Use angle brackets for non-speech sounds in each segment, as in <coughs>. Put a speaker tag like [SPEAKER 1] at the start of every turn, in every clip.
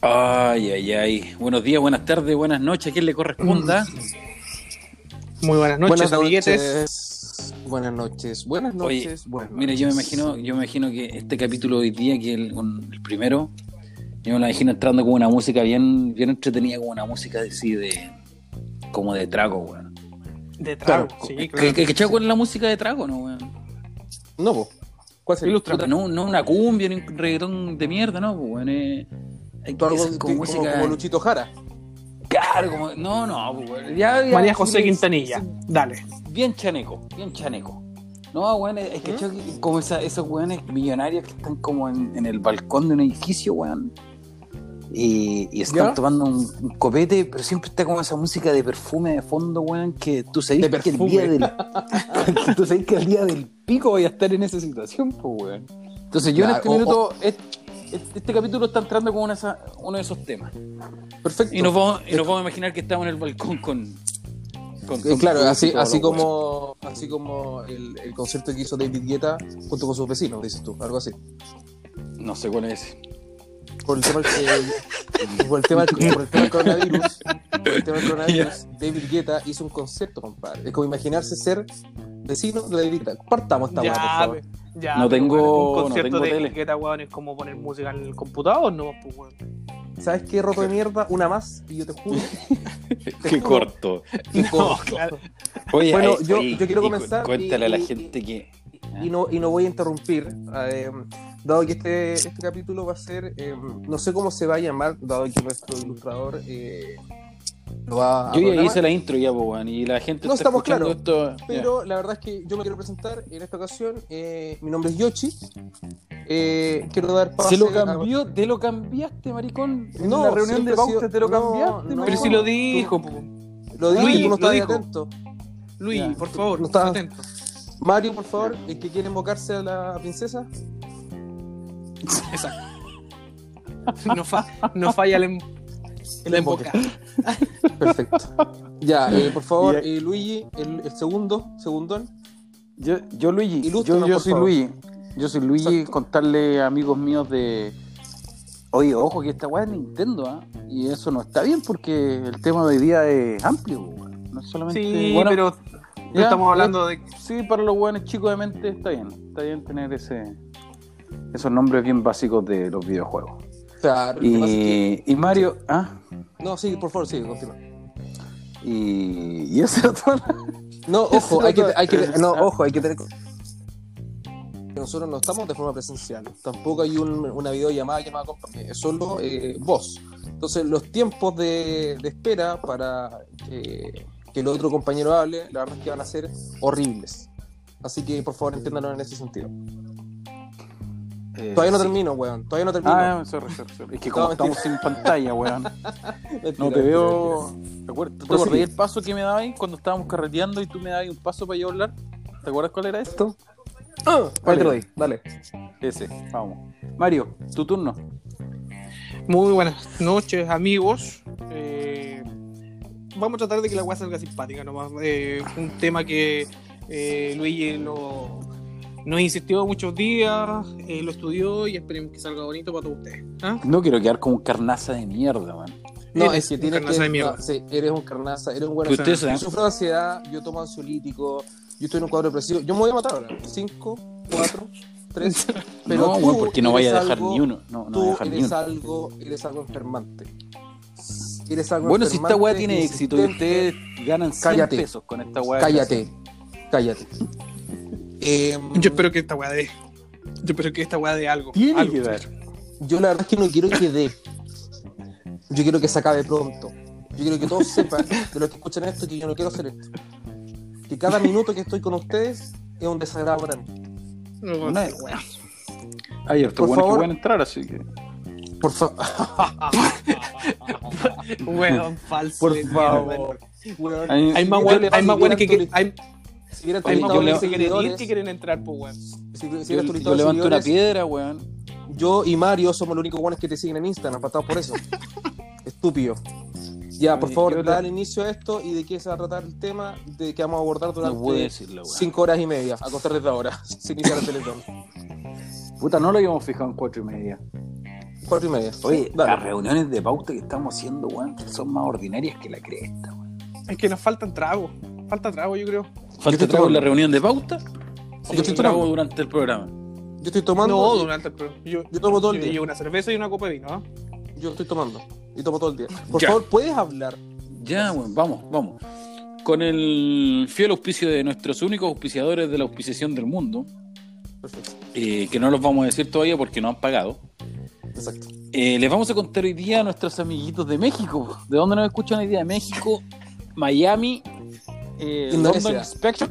[SPEAKER 1] Ay, ay, ay. Buenos días, buenas tardes, buenas noches. ¿A quién le corresponda?
[SPEAKER 2] Muy buenas noches,
[SPEAKER 3] Buenas noches. Buenas noches. Buenas
[SPEAKER 1] Oye,
[SPEAKER 3] noches. buenas
[SPEAKER 1] Mira, yo me imagino, yo me imagino que este capítulo de hoy día, que el, un- el primero, yo me lo imagino entrando con una música bien, bien entretenida, como una música así de, como de trago, weón.
[SPEAKER 2] De trago,
[SPEAKER 3] Claro,
[SPEAKER 2] sí,
[SPEAKER 1] ¿Qué,
[SPEAKER 2] claro.
[SPEAKER 1] qué, qué con la música de trago, no, weón?
[SPEAKER 3] No, po. ¿Cuál sería?
[SPEAKER 1] Puta, no, no una cumbia ni un reggaetón de mierda, no, pues, weón. eh, hay
[SPEAKER 3] Tú
[SPEAKER 1] que
[SPEAKER 3] algo
[SPEAKER 1] como, música.
[SPEAKER 3] como Luchito Jara.
[SPEAKER 1] Claro, como. No, no, pues, weón. Ya, ya,
[SPEAKER 2] María José
[SPEAKER 1] sí,
[SPEAKER 2] Quintanilla.
[SPEAKER 1] sí,
[SPEAKER 2] Dale.
[SPEAKER 1] bien chaneco, bien chaneco. No, weón, es que
[SPEAKER 3] ¿Mm?
[SPEAKER 1] como esa- esos weones millonarios que están como en, en el balcón de un edificio, weón. Y, y están
[SPEAKER 3] ¿Ya?
[SPEAKER 1] tomando un, un copete, pero siempre está como esa música de perfume de fondo, weón, que tú sabes que el día del <laughs> tú sabes que el día del pico voy a estar en esa situación, pues, weón. Entonces yo en este
[SPEAKER 3] o-
[SPEAKER 1] minuto, est- est- este, capítulo está entrando con una uno de esos temas.
[SPEAKER 3] Perfecto.
[SPEAKER 1] Y nos vamos, y nos vamos a imaginar que estamos en el balcón con... con-
[SPEAKER 3] Eh,
[SPEAKER 1] con
[SPEAKER 3] claro, así, así como, así como el, el concierto que hizo David Guetta junto con sus vecinos, dices tú, algo así.
[SPEAKER 1] No sé cuál es ese.
[SPEAKER 3] Por el tema, del- por el tema, por el tema del coronavirus, por el tema del coronavirus, <laughs> David Guetta hizo un concierto, compadre. Es como imaginarse ser vecino de David Guetta. Partamos esta weá, por
[SPEAKER 2] Ya,
[SPEAKER 3] favor.
[SPEAKER 2] ya.
[SPEAKER 1] No tengo-
[SPEAKER 2] Un
[SPEAKER 1] no
[SPEAKER 2] concierto
[SPEAKER 1] tengo
[SPEAKER 2] de
[SPEAKER 1] tele.
[SPEAKER 2] etiqueta, weón, es como poner música en el computador, ¿no? Pues, weón.
[SPEAKER 3] ¿Sabes qué, roto de mierda? Una más, y yo te juro. <laughs> te
[SPEAKER 1] Qué
[SPEAKER 3] juro,
[SPEAKER 1] corto.
[SPEAKER 2] No,
[SPEAKER 3] corto.
[SPEAKER 2] claro.
[SPEAKER 1] Oye,
[SPEAKER 3] Bueno,
[SPEAKER 1] ay,
[SPEAKER 3] yo-
[SPEAKER 1] ay,
[SPEAKER 3] yo quiero comenzar
[SPEAKER 1] Cuéntale
[SPEAKER 3] y-
[SPEAKER 1] a la
[SPEAKER 3] y-
[SPEAKER 1] gente que.
[SPEAKER 3] Y no, y no voy a interrumpir, eh, dado que este, este capítulo va a ser, eh, no sé cómo se va a llamar, dado que nuestro ilustrador eh, lo va a
[SPEAKER 1] Yo ya hice la intro ya, weón, y la gente
[SPEAKER 3] No
[SPEAKER 1] está
[SPEAKER 3] estamos
[SPEAKER 1] escuchando
[SPEAKER 3] claros,
[SPEAKER 1] esto.
[SPEAKER 3] pero la verdad es que yo me quiero presentar en esta ocasión, eh, mi nombre es Yoshi, eh, quiero dar
[SPEAKER 1] ya.
[SPEAKER 3] pase
[SPEAKER 1] Se lo
[SPEAKER 3] a-
[SPEAKER 1] cambió, te lo cambiaste, maricón. En
[SPEAKER 3] No,
[SPEAKER 1] la reunión de pauta te lo
[SPEAKER 3] no,
[SPEAKER 1] cambiaste,
[SPEAKER 3] no.
[SPEAKER 2] Pero si lo dijo,
[SPEAKER 3] lo dije,
[SPEAKER 2] Luis,
[SPEAKER 3] tú no estabas atento.
[SPEAKER 2] Luis,
[SPEAKER 1] Ya.
[SPEAKER 2] por favor,
[SPEAKER 3] No
[SPEAKER 2] atento.
[SPEAKER 3] Mario, por favor, el que quiere invocarse a la princesa.
[SPEAKER 2] Exacto. No, fa- no falla el, em- el embocar.
[SPEAKER 3] Perfecto. Ya, eh, por favor, eh, Luigi, el, el segundo, segundón.
[SPEAKER 1] Yo, yo Luigi, yo, yo soy
[SPEAKER 3] favor.
[SPEAKER 1] Luigi. Yo soy Luigi,
[SPEAKER 3] Exacto.
[SPEAKER 1] contarle a amigos míos de. Oye, ojo que esta weá es Nintendo, ¿ah? Y eso no está bien porque el tema de hoy día es amplio, weón. No es solamente.
[SPEAKER 2] Sí,
[SPEAKER 1] bueno,
[SPEAKER 2] pero no
[SPEAKER 1] ya,
[SPEAKER 2] estamos hablando de.
[SPEAKER 1] Sí, para los buenos chicos de mente está bien. Está bien tener ese esos nombres bien básicos de los videojuegos.
[SPEAKER 3] Claro, que
[SPEAKER 1] Y, y Mario, ah,
[SPEAKER 3] No, sí, por favor, sí, continúa.
[SPEAKER 1] y, y eso <laughs> todo.
[SPEAKER 3] No, ojo, hay que, hay que, no, ojo, hay que tener. Nosotros no estamos de forma presencial. Tampoco hay un- una videollamada llamada compa- Es solo eh, voz. Entonces, los tiempos de, de espera para que el otro compañero hable, la verdad es que van a ser horribles. Así que, por favor, entiéndanlo en ese sentido. Todavía no
[SPEAKER 1] sí.
[SPEAKER 3] termino, weón. Todavía no termino.
[SPEAKER 1] Ah, sorry, sorry, sorry. Es que como
[SPEAKER 3] No,
[SPEAKER 1] estamos sin pantalla, weón. <laughs>
[SPEAKER 3] Mentira,
[SPEAKER 1] No te
[SPEAKER 3] mentira,
[SPEAKER 1] veo.
[SPEAKER 3] mentira.
[SPEAKER 1] ¿Te acuerdas? ¿Te acordás
[SPEAKER 3] sí.
[SPEAKER 1] el paso que me dabas ahí cuando estábamos carreteando y tú me dabas un paso para yo hablar? ¿Te acuerdas cuál era esto?
[SPEAKER 3] Ah,
[SPEAKER 1] ¿Cuál
[SPEAKER 3] ahí te lo di, dale.
[SPEAKER 1] Ese, vamos. Mario, tu turno.
[SPEAKER 2] Muy buenas noches, amigos. Eh, vamos a tratar de que la weá salga simpática nomás. Eh, un tema que eh, Luigi lo, nos insistió muchos días, eh, lo estudió y esperemos que salga bonito para todos ustedes. ¿Ah?
[SPEAKER 1] No quiero quedar como un carnaza de mierda, man.
[SPEAKER 3] No,
[SPEAKER 2] Eres
[SPEAKER 3] es que tienes
[SPEAKER 2] carnaza
[SPEAKER 3] que.
[SPEAKER 2] de mierda.
[SPEAKER 3] no, sí, eres un carnaza, eres un buen
[SPEAKER 1] ustedes
[SPEAKER 3] Yo sufro de ansiedad, yo tomo ansiolítico, yo estoy en un cuadro depresivo. Yo me voy a matar ahora. 5, 4, 3. Pero
[SPEAKER 1] no,
[SPEAKER 3] tú
[SPEAKER 1] weón, porque no vaya a dejar
[SPEAKER 3] algo-
[SPEAKER 1] ni uno. No, no
[SPEAKER 3] Tú
[SPEAKER 1] voy a dejar ni
[SPEAKER 3] eres
[SPEAKER 1] uno.
[SPEAKER 3] algo, eres algo enfermante. Algo
[SPEAKER 1] Bueno, si esta weá tiene éxito y ustedes ganan 100
[SPEAKER 3] Cállate.
[SPEAKER 1] pesos con esta weá.
[SPEAKER 3] Cállate, cállate. <laughs> Eh,
[SPEAKER 2] Yo espero que esta weá de. Yo espero que esta weá de algo.
[SPEAKER 1] Tiene
[SPEAKER 2] algo.
[SPEAKER 1] que dar.
[SPEAKER 3] yo la verdad es que no quiero que dé. Yo quiero que se acabe pronto. Yo quiero que todos sepan, de los que escuchan esto, que yo no quiero hacer esto. Que cada minuto que estoy con ustedes es un desagrado para mí.
[SPEAKER 2] No, no, weá.
[SPEAKER 1] Hay hartos
[SPEAKER 3] Por
[SPEAKER 1] buenos que
[SPEAKER 3] favor.
[SPEAKER 1] pueden entrar, así que.
[SPEAKER 3] Por favor. <laughs> <laughs>
[SPEAKER 2] Weón, falso.
[SPEAKER 3] Por favor.
[SPEAKER 2] mierda.
[SPEAKER 1] Hay-
[SPEAKER 2] Hay más
[SPEAKER 3] Yo
[SPEAKER 2] weones weones que, que- hay,
[SPEAKER 3] Si
[SPEAKER 1] yo
[SPEAKER 2] weones que quieren ir
[SPEAKER 3] seguidores,
[SPEAKER 2] que quieren entrar, pues weón.
[SPEAKER 3] si- si
[SPEAKER 1] Yo, yo
[SPEAKER 3] de
[SPEAKER 1] levanto una piedra, weón.
[SPEAKER 3] Yo y Mario somos los únicos buenos que te siguen en Instagram, patados por eso. <laughs> Estúpido. Ya, por
[SPEAKER 1] Oye,
[SPEAKER 3] favor,
[SPEAKER 1] yo
[SPEAKER 3] da
[SPEAKER 1] te-
[SPEAKER 3] el inicio a esto y de qué se va a tratar el tema de que vamos a abordar durante
[SPEAKER 1] decirlo, weón.
[SPEAKER 3] cinco horas y media, a contar desde ahora. <laughs> Se inicia el teletón.
[SPEAKER 1] Puta, no lo habíamos fijado en cuatro y media.
[SPEAKER 3] Cuatro y media.
[SPEAKER 1] Oye,
[SPEAKER 3] Dale.
[SPEAKER 1] las reuniones de pauta que estamos haciendo, weón, son más ordinarias que la cresta, weón.
[SPEAKER 2] Es que nos faltan tragos. Falta trago, yo creo.
[SPEAKER 1] ¿Falta trago en la reunión de pauta?
[SPEAKER 3] Yo
[SPEAKER 1] ¿O
[SPEAKER 3] estoy
[SPEAKER 1] trago
[SPEAKER 3] tomando.
[SPEAKER 1] durante el programa?
[SPEAKER 3] Yo estoy tomando.
[SPEAKER 2] No,
[SPEAKER 3] y-
[SPEAKER 2] durante el programa. Yo,
[SPEAKER 3] Yo tomo todo el
[SPEAKER 2] yo
[SPEAKER 3] día.
[SPEAKER 2] llevo una cerveza y una copa de vino, ¿no?
[SPEAKER 3] Yo estoy tomando. Y tomo todo el día. Por
[SPEAKER 1] Ya.
[SPEAKER 3] favor, ¿puedes hablar?
[SPEAKER 1] Ya, bueno, vamos, vamos. Con el fiel auspicio de nuestros únicos auspiciadores de la auspiciación del mundo,
[SPEAKER 3] Perfecto.
[SPEAKER 1] eh, que no los vamos a decir todavía porque no han pagado,
[SPEAKER 3] Exacto.
[SPEAKER 1] eh, les vamos a contar hoy día a nuestros amiguitos de México. ¿De dónde nos escuchan hoy día? De México, Miami, eh,
[SPEAKER 3] Indonesia.
[SPEAKER 1] London Spectrum,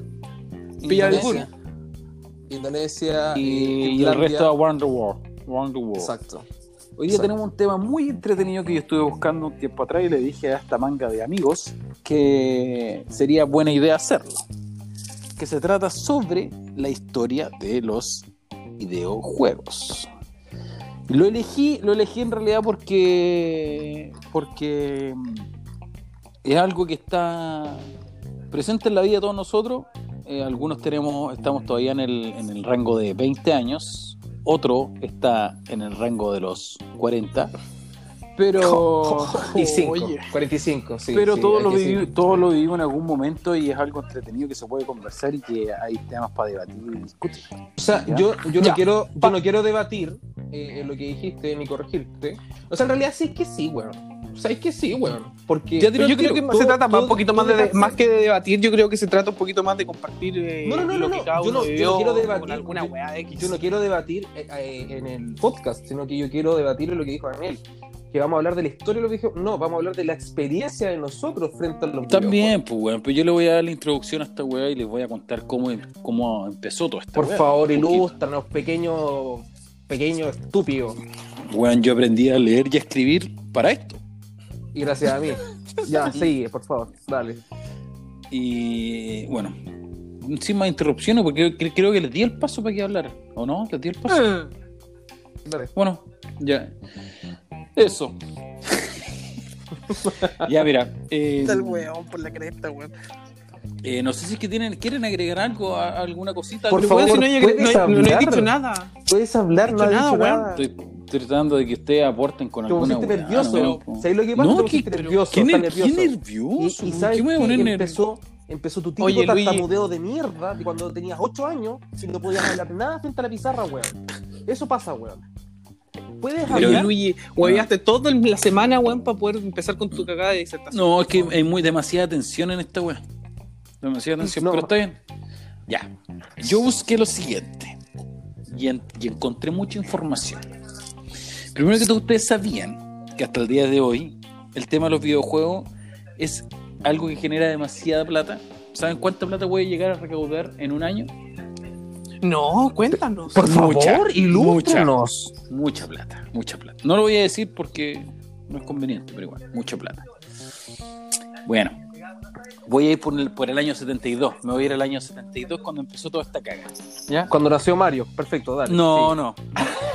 [SPEAKER 1] Indonesia,
[SPEAKER 3] Indonesia
[SPEAKER 1] y, y el resto around the world. the world.
[SPEAKER 3] Exacto.
[SPEAKER 1] Hoy día
[SPEAKER 3] Exacto.
[SPEAKER 1] tenemos un tema muy entretenido que yo estuve buscando un tiempo atrás y le dije a esta manga de amigos que sería buena idea hacerlo. Que se trata sobre la historia de los videojuegos. Lo elegí, lo elegí en realidad porque porque mm, es algo que está presente en la vida de todos nosotros. Eh, algunos tenemos, estamos todavía en el, en el rango de 20 años, otro está en el rango de los 40, pero, <laughs>
[SPEAKER 3] 45.
[SPEAKER 2] Oye.
[SPEAKER 3] 45, sí.
[SPEAKER 1] pero
[SPEAKER 3] sí,
[SPEAKER 1] todos,
[SPEAKER 3] hay
[SPEAKER 1] lo vivi- todos lo vivimos en algún momento y es algo entretenido que se puede conversar y que hay temas para debatir y discutir.
[SPEAKER 3] O sea,
[SPEAKER 1] ¿Ya?
[SPEAKER 3] yo, yo,
[SPEAKER 2] Ya.
[SPEAKER 3] no quiero, yo no quiero debatir eh, lo que dijiste ni corregirte. O sea, en realidad sí es que sí, weón. O sea, es que sí, weón. Porque
[SPEAKER 2] yo creo que
[SPEAKER 3] todo-
[SPEAKER 2] se trata más,
[SPEAKER 3] todo-
[SPEAKER 2] un poquito
[SPEAKER 3] todo
[SPEAKER 2] más de, más que de debatir, yo creo que se trata un poquito más de compartir eh,
[SPEAKER 3] No, no, no,
[SPEAKER 2] lo
[SPEAKER 3] no,
[SPEAKER 2] que
[SPEAKER 3] no.
[SPEAKER 2] cada
[SPEAKER 3] Yo
[SPEAKER 2] uno
[SPEAKER 3] no- yo no
[SPEAKER 2] vivió
[SPEAKER 3] quiero debatir,
[SPEAKER 2] con alguna
[SPEAKER 3] yo-
[SPEAKER 2] weá X.
[SPEAKER 3] Yo no quiero debatir eh, eh, en el podcast, sino que yo quiero debatir en lo que dijo Daniel. Que vamos a hablar de la historia de los videojuegos. No, vamos a hablar de la experiencia de nosotros frente a los
[SPEAKER 1] También, pues, weón, pero yo le voy a dar la introducción a esta weá y les voy a contar cómo, cómo empezó todo esta
[SPEAKER 3] Por
[SPEAKER 1] weá.
[SPEAKER 3] favor, ilústranos, pequeño, pequeño estúpido.
[SPEAKER 1] Weón, yo aprendí a leer y a escribir para esto.
[SPEAKER 3] Y gracias a mí. Ya, <laughs> sigue, por favor, dale.
[SPEAKER 1] Y bueno, sin más interrupciones, porque cre- creo que les di el paso para que hablar, ¿o no? ¿Les di el paso?
[SPEAKER 2] Ah,
[SPEAKER 3] dale.
[SPEAKER 1] Bueno, ya. Eso. <laughs> ya, mira. eh,
[SPEAKER 2] Está el weón por la cresta, weón.
[SPEAKER 1] eh, no sé si es que tienen, quieren agregar algo, a- alguna cosita.
[SPEAKER 3] Por favor,
[SPEAKER 2] si no, hay-
[SPEAKER 3] ¿puedes
[SPEAKER 2] no hay- no he
[SPEAKER 3] hablar?
[SPEAKER 2] dicho nada.
[SPEAKER 3] Puedes hablar,
[SPEAKER 2] No
[SPEAKER 3] no
[SPEAKER 2] he dicho nada,
[SPEAKER 3] nada.
[SPEAKER 1] Estoy, estoy tratando de que ustedes aporten con
[SPEAKER 3] Te
[SPEAKER 1] alguna
[SPEAKER 3] pusiste nervioso.
[SPEAKER 1] no.
[SPEAKER 3] ¿Sabes lo que pasa?
[SPEAKER 1] No,
[SPEAKER 3] te pusiste
[SPEAKER 1] que-
[SPEAKER 3] nervioso.
[SPEAKER 1] ¿Qué,
[SPEAKER 3] estás
[SPEAKER 1] ner- qué
[SPEAKER 3] nervioso.
[SPEAKER 1] nervioso?
[SPEAKER 3] Y, y
[SPEAKER 1] ¿Por
[SPEAKER 3] sabes
[SPEAKER 1] qué me voy a
[SPEAKER 3] que
[SPEAKER 1] poner nervioso?
[SPEAKER 3] empezó, empezó tu típico
[SPEAKER 2] Oye,
[SPEAKER 3] tartamudeo de mierda de cuando tenías 8 años y no podías hablar nada frente a la pizarra, weón. Eso pasa, weón. Puedes
[SPEAKER 1] Pero-
[SPEAKER 3] hablar.
[SPEAKER 2] Luigi, hueveaste toda la semana, weón, para poder empezar con tu cagada de disertación.
[SPEAKER 1] No, es que hay muy demasiada tensión en esta weá. Demasiada tensión,
[SPEAKER 3] No.
[SPEAKER 1] pero está bien. Ya. Yo busqué lo siguiente y, en- y encontré mucha información. Primero que todo, ustedes sabían que hasta el día de hoy el tema de los videojuegos es algo que genera demasiada plata. ¿Saben cuánta plata puede llegar a recaudar en un año?
[SPEAKER 2] No, cuéntanos.
[SPEAKER 3] Por
[SPEAKER 1] Mucha,
[SPEAKER 3] favor, ilústranos.
[SPEAKER 1] Mucha plata, mucha plata. No lo voy a decir porque no es conveniente, pero igual, mucha plata. Bueno, voy a ir por el, por el año 72. Me voy a ir al año 72 cuando empezó toda esta caga. ¿Ya?
[SPEAKER 3] Cuando nació Mario. Perfecto, dale.
[SPEAKER 1] No,
[SPEAKER 3] Sí.
[SPEAKER 1] no.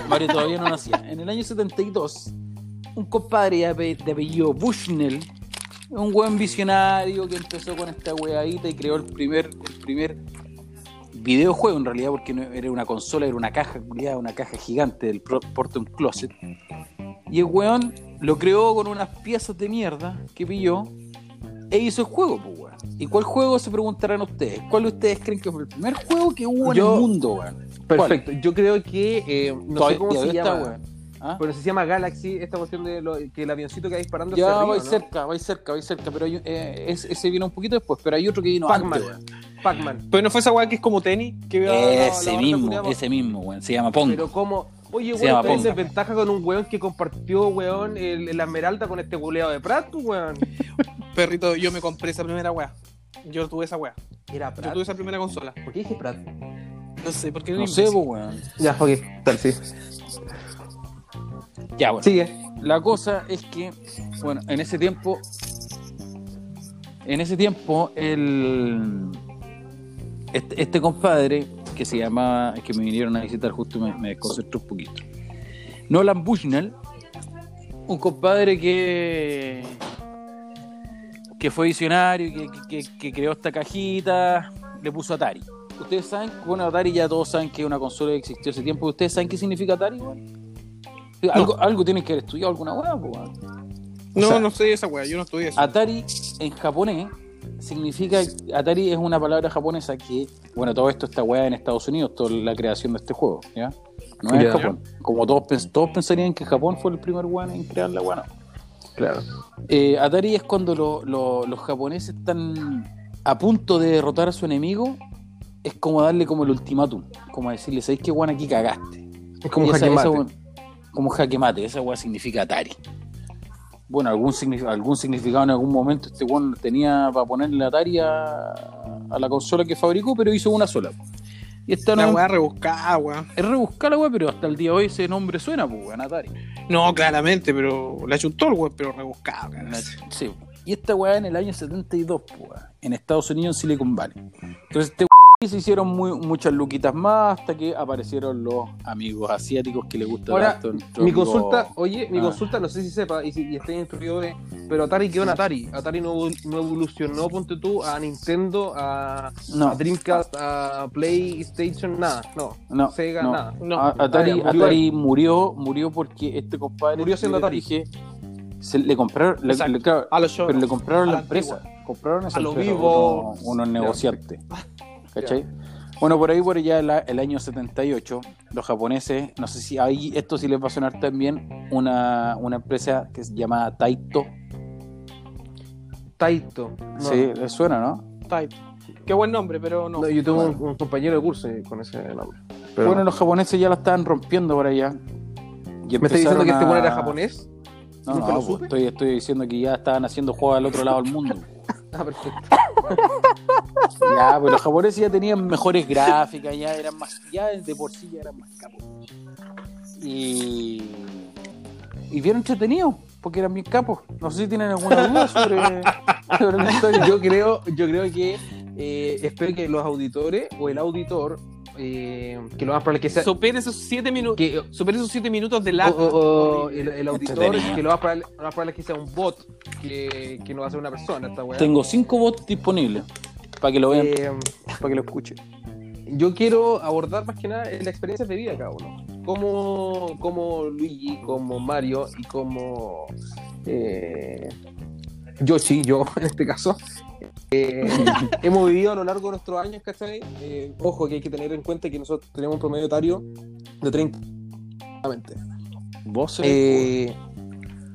[SPEAKER 1] Mario todavía no nacía. En el año 72, un compadre de apellido Bushnell, un buen visionario que empezó con esta weadita y creó el primer, el primer videojuego en realidad, porque no era una consola, era una caja, una caja gigante del Portum Closet. Y el weón lo creó con unas piezas de mierda que pilló e hizo el juego, pues weón. ¿Y cuál juego se preguntarán ustedes? ¿Cuál de ustedes creen que fue el primer juego que hubo
[SPEAKER 3] Yo-
[SPEAKER 1] en el mundo, weón?
[SPEAKER 3] Perfecto. Yo creo que. eh, no
[SPEAKER 1] Todavía-
[SPEAKER 3] sé cómo se
[SPEAKER 1] todavía está,
[SPEAKER 3] llama.
[SPEAKER 1] weón. ¿Ah?
[SPEAKER 3] Pero se llama Galaxy, esta cuestión de lo- que el avioncito que va disparando
[SPEAKER 1] Ya vais
[SPEAKER 3] ¿no?
[SPEAKER 1] cerca, vais cerca, vais cerca, pero hay- eh, ese, ese vino un poquito después, pero hay otro que vino antes, weón.
[SPEAKER 3] Pac-Man.
[SPEAKER 2] Pero no fue esa weá que es como tenis, que veo la- la
[SPEAKER 1] Ese mismo, ese mismo, weón, se llama Pong.
[SPEAKER 3] Pero como. Oye, weón, tenés
[SPEAKER 1] Ponga.
[SPEAKER 3] desventaja con un weón que compartió, weón, el, la esmeralda con este buleado de Pratt, pues, weón. <laughs>
[SPEAKER 2] Perrito, yo me compré esa primera weá. Yo tuve esa weá.
[SPEAKER 3] Era
[SPEAKER 2] Yo
[SPEAKER 3] Pratt.
[SPEAKER 2] tuve esa primera consola.
[SPEAKER 3] ¿Por qué dije Pratt?
[SPEAKER 2] No sé, ¿por qué
[SPEAKER 1] No sé, weón.
[SPEAKER 3] Ya, ok, tal, sí.
[SPEAKER 1] Ya, bueno.
[SPEAKER 3] Sigue.
[SPEAKER 1] La cosa es que, bueno, en ese tiempo, en ese tiempo, el, este, este compadre que se llamaba, que me vinieron a visitar justo me, me desconcentré un poquito. Nolan Bushnell, un compadre que que fue visionario, que, que- creó esta cajita, le puso Atari. Ustedes saben, bueno, Atari ya todos saben que es una consola que existió hace tiempo. ¿Ustedes saben qué significa Atari? Algo, algo tienen que haber estudiado alguna weá,
[SPEAKER 2] No,
[SPEAKER 1] sea,
[SPEAKER 2] no sé esa weá, yo no estudié eso.
[SPEAKER 1] Atari en japonés significa. Atari es una palabra japonesa que. Bueno, todo esto está weá en Estados Unidos, toda la creación de este juego, ¿ya? No es. Japón. Como todos, pens- todos pensarían que Japón fue el primer weón en crear la weá.
[SPEAKER 3] Claro.
[SPEAKER 1] Eh, Atari es cuando lo- lo- los japoneses están a punto de derrotar a su enemigo. Es como darle como el ultimátum. Como decirle, ¿sabéis qué weón aquí cagaste?
[SPEAKER 3] Es como
[SPEAKER 1] Y
[SPEAKER 3] un
[SPEAKER 1] esa-
[SPEAKER 3] jaque
[SPEAKER 1] esa
[SPEAKER 3] mate.
[SPEAKER 1] weá- como jaque mate, esa weá significa Atari. Bueno, algún, algún significado en algún momento este weón tenía para ponerle Atari a, a la consola que fabricó, pero hizo una sola. Y esta
[SPEAKER 2] La
[SPEAKER 1] no
[SPEAKER 2] weá rebuscada, weá.
[SPEAKER 1] es rebuscar la weá, pero hasta el día de hoy ese nombre suena, pues weón, Atari.
[SPEAKER 2] No, claramente, pero la chuntó el weón, pero rebuscada, weá.
[SPEAKER 1] Sí. Y esta weá en el año 72, pues, en Estados Unidos, en Silicon Valley. Entonces, este weá se hicieron muy, muchas luquitas más hasta que aparecieron los amigos asiáticos que les gusta
[SPEAKER 3] Ahora,
[SPEAKER 1] tanto
[SPEAKER 3] Mi
[SPEAKER 1] amigo-
[SPEAKER 3] consulta, oye, mi
[SPEAKER 1] Ah.
[SPEAKER 3] consulta, no sé si sepa y si y esté instruido de. Pero Atari quedó en Atari. Atari no, no evolucionó, ponte tú, a Nintendo, a,
[SPEAKER 1] No.
[SPEAKER 3] a Dreamcast, a PlayStation, nada. No.
[SPEAKER 1] No,
[SPEAKER 3] Sega,
[SPEAKER 1] no.
[SPEAKER 3] nada.
[SPEAKER 2] No,
[SPEAKER 1] A- Atari,
[SPEAKER 3] Ah, murió
[SPEAKER 1] Atari murió, murió porque este compadre
[SPEAKER 3] Murió siendo Atari.
[SPEAKER 1] dije, se le compraron, le- le- claro,
[SPEAKER 2] a los shows.
[SPEAKER 1] pero le compraron
[SPEAKER 2] a
[SPEAKER 1] la
[SPEAKER 2] la
[SPEAKER 1] empresa, compraron esa
[SPEAKER 2] A lo
[SPEAKER 1] empresa,
[SPEAKER 2] vivo.
[SPEAKER 1] unos, unos negociantes, ¿cachai? Bueno, por ahí, por allá, la- el año 78, los japoneses, no sé si ahí, esto sí les va a sonar también, una, una empresa que se llama Taito,
[SPEAKER 3] Taito. No,
[SPEAKER 1] sí, les suena, ¿no?
[SPEAKER 2] Tight. Qué buen nombre, pero no.
[SPEAKER 3] no, yo tuve un, un compañero de curso con ese nombre. Pero
[SPEAKER 1] bueno,
[SPEAKER 3] no.
[SPEAKER 1] los japoneses ya la estaban rompiendo por allá. Y
[SPEAKER 3] ¿Me estás diciendo que este bueno era japonés?
[SPEAKER 1] No,
[SPEAKER 3] ¿Nunca
[SPEAKER 1] no,
[SPEAKER 3] lo
[SPEAKER 1] pues, estoy, estoy diciendo que ya estaban haciendo juegos al otro lado del mundo. <laughs>
[SPEAKER 3] Ah, perfecto. <laughs>
[SPEAKER 1] Ya, pues los japoneses ya tenían mejores gráficas, ya eran más, ya de por sí ya eran más capos. Y, y bien entretenidos, porque eran bien capos. No sé si tienen alguna duda sobre, <laughs> sobre la historia.
[SPEAKER 3] yo creo, yo creo que eh, espero que los auditores o el auditor eh, que lo más probable es que sea
[SPEAKER 2] Supere esos siete minutos. Supere esos siete minutos de
[SPEAKER 3] o,
[SPEAKER 2] lag.
[SPEAKER 3] o- o
[SPEAKER 2] Horrible.
[SPEAKER 3] el, el auditor
[SPEAKER 1] Entretenido.
[SPEAKER 3] que lo más probable, lo más probable que sea un bot que, que no va a ser una persona esta weá.
[SPEAKER 1] Tengo cinco bots disponibles para que lo vean,
[SPEAKER 3] Eh,
[SPEAKER 1] para que lo escuchen.
[SPEAKER 3] yo quiero abordar más que nada la experiencia de vida de cada uno. Como, como Luigi, como Mario y como eh, Yoshi, yo <laughs> en este caso, eh, <laughs> hemos vivido a lo largo de nuestros años, ¿cachai? Eh, ojo que hay que tener en cuenta que nosotros tenemos un promedio etario de 30. Exactamente.
[SPEAKER 1] Vos,
[SPEAKER 3] Eh,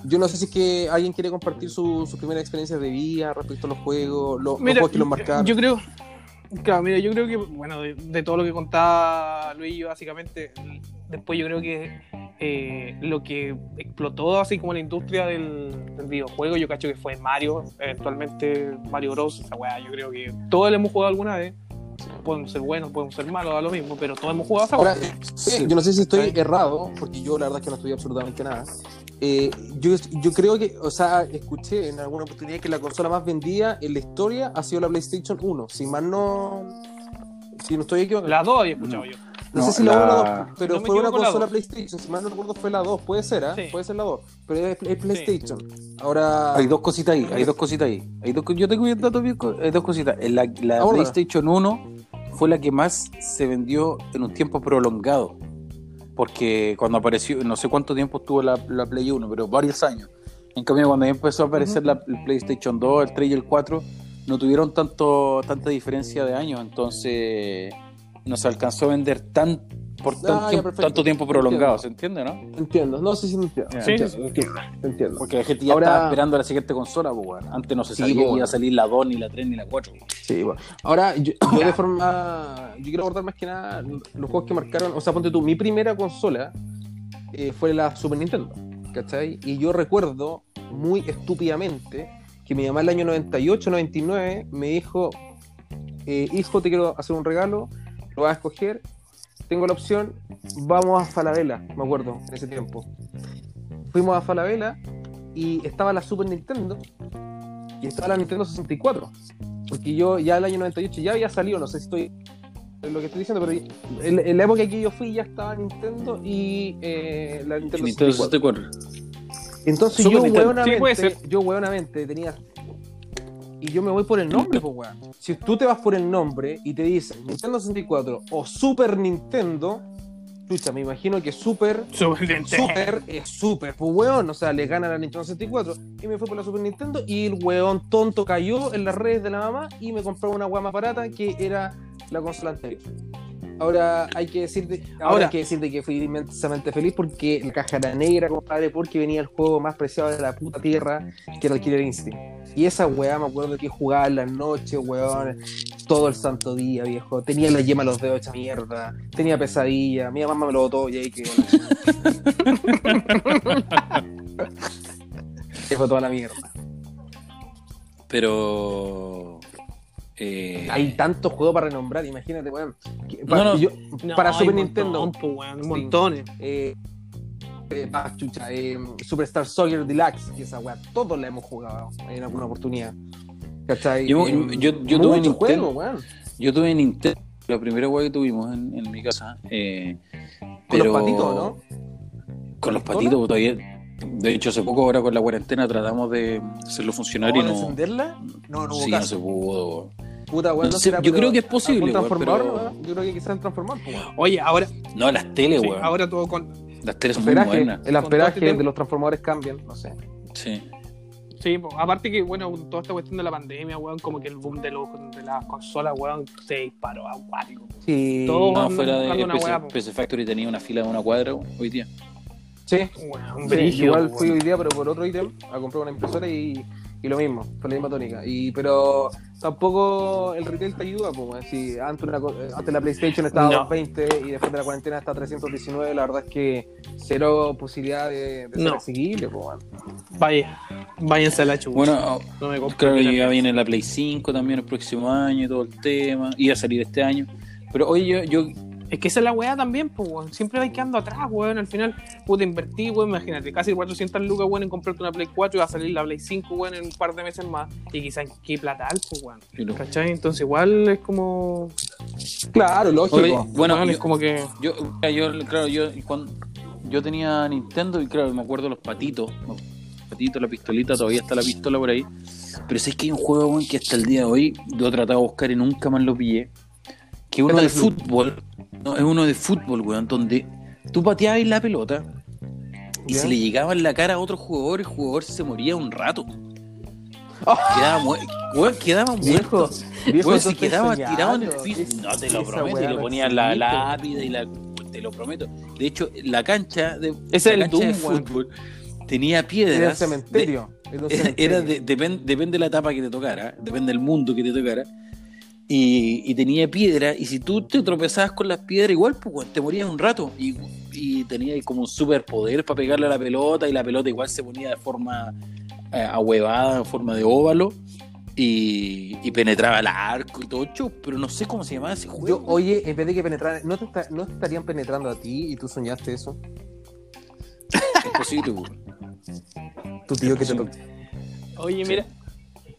[SPEAKER 3] yo no sé si es que alguien quiere compartir su, su primera experiencia de vida respecto a los juegos, los, los
[SPEAKER 2] Mira,
[SPEAKER 3] juegos que los marcaron.
[SPEAKER 2] yo creo, claro, mira, yo creo que, bueno, de, de todo lo que contaba Luis, básicamente, después yo creo que eh, lo que explotó así como la industria del, del videojuego, yo cacho que fue Mario, eventualmente Mario Bros. Esa weá, yo creo que todos le hemos jugado alguna vez. Podemos ser buenos, podemos ser malos, da lo mismo, pero todos hemos jugado esa
[SPEAKER 3] Ahora,
[SPEAKER 2] weá.
[SPEAKER 3] eh, yo no sé si estoy errado, porque yo la verdad es que no estudié absolutamente nada. Eh, yo, yo creo que, o sea, escuché en alguna oportunidad que la consola más vendida en la historia ha sido la PlayStation 1. Si más no. Si no estoy equivocado.
[SPEAKER 2] Las dos había escuchado yo.
[SPEAKER 3] No,
[SPEAKER 1] No,
[SPEAKER 3] sé si la 1 o
[SPEAKER 1] la-
[SPEAKER 3] la 2, pero
[SPEAKER 2] No
[SPEAKER 3] fue una consola. PlayStation. Si mal no recuerdo, fue la 2. Puede ser, ¿eh?
[SPEAKER 2] Sí.
[SPEAKER 3] Puede ser la 2. Pero es, es PlayStation. Ahora.
[SPEAKER 1] Hay dos cositas ahí, hay dos cositas ahí. Hay dos, yo tengo el dato bien, hay dos cositas. En La, la
[SPEAKER 3] Ahora.
[SPEAKER 1] PlayStation 1 fue la que más se vendió en un tiempo prolongado. Porque cuando apareció, no sé cuánto tiempo estuvo la, la Play 1, pero varios años. En cambio, cuando ya empezó a aparecer la el PlayStation 2, el 3 y el 4, no tuvieron tanto tanta diferencia de años. Entonces, no se alcanzó a vender tan por tan
[SPEAKER 3] Ah, ya, perfecto.
[SPEAKER 1] tanto tiempo prolongado,
[SPEAKER 3] Entiendo.
[SPEAKER 1] ¿se entiende, no?
[SPEAKER 3] Entiendo. No sé si me entiendo.
[SPEAKER 2] Sí,
[SPEAKER 3] entiendo,
[SPEAKER 2] sí.
[SPEAKER 3] entiendo, entiendo.
[SPEAKER 1] Porque la gente ya
[SPEAKER 3] Ahora-
[SPEAKER 1] estaba esperando la siguiente consola, pues. Antes no se
[SPEAKER 3] Sí,
[SPEAKER 1] sabía
[SPEAKER 3] pues,
[SPEAKER 1] que iba
[SPEAKER 3] bueno.
[SPEAKER 1] a salir la 2, ni la 3, ni la 4.
[SPEAKER 3] Sí, bueno. Ahora, yo, <clears throat> yo de forma. Yo quiero abordar más que nada los juegos que marcaron. O sea, ponte tú, mi primera consola eh, fue la Super Nintendo. ¿Cachai? Y yo recuerdo muy estúpidamente que mi mamá el año 98, 99 me dijo: eh, Hijo, te quiero hacer un regalo, lo vas a escoger. Tengo la opción, vamos a Falabella, me acuerdo, en ese tiempo. Fuimos a Falabella y estaba la Super Nintendo y estaba la Nintendo 64. Porque yo ya el año 98 ya había salido, no sé si estoy lo que estoy diciendo, pero en, en la época que yo fui ya estaba Nintendo y eh, la Nintendo, 64. Entonces
[SPEAKER 1] Super
[SPEAKER 3] yo
[SPEAKER 1] Nintendo.
[SPEAKER 3] Hueonamente, yo hueonamente tenía y yo me voy por el nombre, pues, weón. Si tú te vas por el nombre y te dicen Nintendo 64 o Super Nintendo, chucha, me imagino que Super,
[SPEAKER 2] Super Nintendo.
[SPEAKER 3] Super es Super, pues, weón. O sea, le gana la Nintendo 64 y me fui por la Super Nintendo y el weón tonto cayó en las redes de la mamá y me compró una weá más barata que era la consola anterior. Ahora hay que decirte, ahora,
[SPEAKER 2] Ahora-
[SPEAKER 3] hay que decirte que fui inmensamente feliz porque la caja era negra, compadre, porque venía el juego más preciado de la puta tierra, que era el Killer Instinct. Y esa weá me acuerdo que jugaba en las noches, weón, todo el santo día, viejo. Tenía la yema a los dedos hecha mierda, tenía pesadilla, mi mamá me lo botó y ahí que. <laughs> <laughs> Se fue toda la mierda.
[SPEAKER 1] Pero. Eh,
[SPEAKER 3] Hay tantos juegos para renombrar, imagínate, weón. Que-
[SPEAKER 1] No,
[SPEAKER 3] para,
[SPEAKER 1] no.
[SPEAKER 3] yo-
[SPEAKER 2] No,
[SPEAKER 3] para
[SPEAKER 2] hay
[SPEAKER 3] Super
[SPEAKER 2] un
[SPEAKER 3] Nintendo,
[SPEAKER 2] montón, po, weón,
[SPEAKER 3] Sí.
[SPEAKER 2] montones.
[SPEAKER 3] eh, eh, ah, chucha, eh, Superstar Soccer Deluxe, y esa weá, todos la hemos jugado en alguna oportunidad. ¿Cachai?
[SPEAKER 1] Yo-
[SPEAKER 3] Eh,
[SPEAKER 1] yo- yo tuve Nintendo. Yo tuve Nintendo, la primera weá que tuvimos en, en mi casa. eh,
[SPEAKER 3] Con
[SPEAKER 1] pero-
[SPEAKER 3] los patitos, ¿no?
[SPEAKER 1] Con los patitos todavía. De hecho, hace poco ahora con la cuarentena tratamos de hacerlo funcionar y
[SPEAKER 3] ¿Ahora
[SPEAKER 1] no.
[SPEAKER 3] encenderla? No, no hubo
[SPEAKER 1] Sí, no se pudo.
[SPEAKER 3] Puta, weón,
[SPEAKER 1] No
[SPEAKER 3] no
[SPEAKER 1] sé,
[SPEAKER 3] será,
[SPEAKER 1] yo
[SPEAKER 3] pero
[SPEAKER 1] creo que es posible,
[SPEAKER 3] ¿algún
[SPEAKER 1] weón,
[SPEAKER 3] transformador,
[SPEAKER 1] pero-
[SPEAKER 3] no? Yo creo que quizás transformar, pues.
[SPEAKER 2] Oye, ahora,
[SPEAKER 1] No, las teles,
[SPEAKER 2] sí,
[SPEAKER 1] weón.
[SPEAKER 2] ahora todo con.
[SPEAKER 1] Las teles son muy buenas.
[SPEAKER 3] el amperaje
[SPEAKER 2] este
[SPEAKER 3] de los transformadores cambian, no sé.
[SPEAKER 1] Sí.
[SPEAKER 2] Sí, po, aparte que, bueno, toda esta cuestión de la pandemia, weón, como que el boom de, los, de las consolas, weón, se disparó acuático.
[SPEAKER 3] Sí.
[SPEAKER 2] Todo-
[SPEAKER 1] No, fuera de PC. PC Factory tenía una fila de una cuadra hoy día.
[SPEAKER 3] Sí.
[SPEAKER 2] Weón,
[SPEAKER 3] Sí, igual fui hoy día, pero por otro ítem, a comprar una impresora y, y lo mismo, fue la misma tónica. Y, pero tampoco el retail te ayuda, pues, si antes, una eh, antes la PlayStation estaba a
[SPEAKER 2] No.
[SPEAKER 3] 220 y después de la cuarentena está a 319, la verdad es que cero posibilidad de, de ser
[SPEAKER 2] No.
[SPEAKER 3] asequible, pues.
[SPEAKER 2] Vaya, váyanse a la chucha.
[SPEAKER 1] Bueno,
[SPEAKER 2] no me compro
[SPEAKER 1] claro,
[SPEAKER 2] ni
[SPEAKER 1] ya viene la Play 5 también el próximo año y todo el tema. Iba a salir este año. Pero oye, yo, yo
[SPEAKER 2] Es que esa es la weá también, pues, weón. Siempre vais quedando atrás, weón. Al final, puta, invertí, weón. Imagínate, casi 400 lucas, weón, en comprarte una Play 4 y va a salir la Play 5, weón, en un par de meses más. Y quizás qué plata al, pues, weón. ¿Cachai? Entonces, igual es como.
[SPEAKER 3] Claro, lógico.
[SPEAKER 1] Oye, bueno, yo-
[SPEAKER 2] es como que.
[SPEAKER 1] Yo, yo, claro, yo cuando yo tenía Nintendo y claro, me acuerdo los patitos, los patitos, la pistolita, todavía está la pistola por ahí. Pero si es que hay un juego weón, que hasta el día de hoy lo he tratado de buscar y nunca más lo pillé. Que es uno de fútbol, no, es uno de fútbol, weón, donde tú pateabas la pelota y
[SPEAKER 3] Ya.
[SPEAKER 1] si le llegaba en la cara a otro jugador, el jugador se moría un rato.
[SPEAKER 3] Oh.
[SPEAKER 1] Quedaba, mu- weón, quedaba muerto.
[SPEAKER 3] viejo,
[SPEAKER 1] Weón,
[SPEAKER 3] eso
[SPEAKER 1] si
[SPEAKER 3] estoy
[SPEAKER 1] quedaba
[SPEAKER 3] soñando.
[SPEAKER 1] tirado en el piso.
[SPEAKER 3] Es-
[SPEAKER 1] No, te lo prometo. Y le ponían la lápida y la. Te lo prometo. De hecho, la cancha de,
[SPEAKER 2] Es
[SPEAKER 1] la
[SPEAKER 2] el
[SPEAKER 1] cancha de
[SPEAKER 2] Doom, weón.
[SPEAKER 1] fútbol tenía
[SPEAKER 3] Era el
[SPEAKER 1] piedras.
[SPEAKER 3] cementerio. <laughs> era
[SPEAKER 1] de-
[SPEAKER 3] cementerio.
[SPEAKER 1] era de- depen- depende de la etapa que te tocara, depende del mundo que te tocara. Y, y tenía piedra, y si tú te tropezabas con las piedras, igual pues, te morías un rato. Y, y tenías como un superpoder para pegarle a la pelota, y la pelota igual se ponía de forma eh, ahuevada, en forma de óvalo. Y, y penetraba el arco y todo, chu, pero no sé cómo se llamaba ese juego.
[SPEAKER 3] Yo, oye, en vez de que penetrar, ¿no te, está- ¿no te estarían penetrando a ti y tú soñaste eso? <laughs>
[SPEAKER 1] es posible.
[SPEAKER 3] Tu tío que te.
[SPEAKER 2] Oye, mira.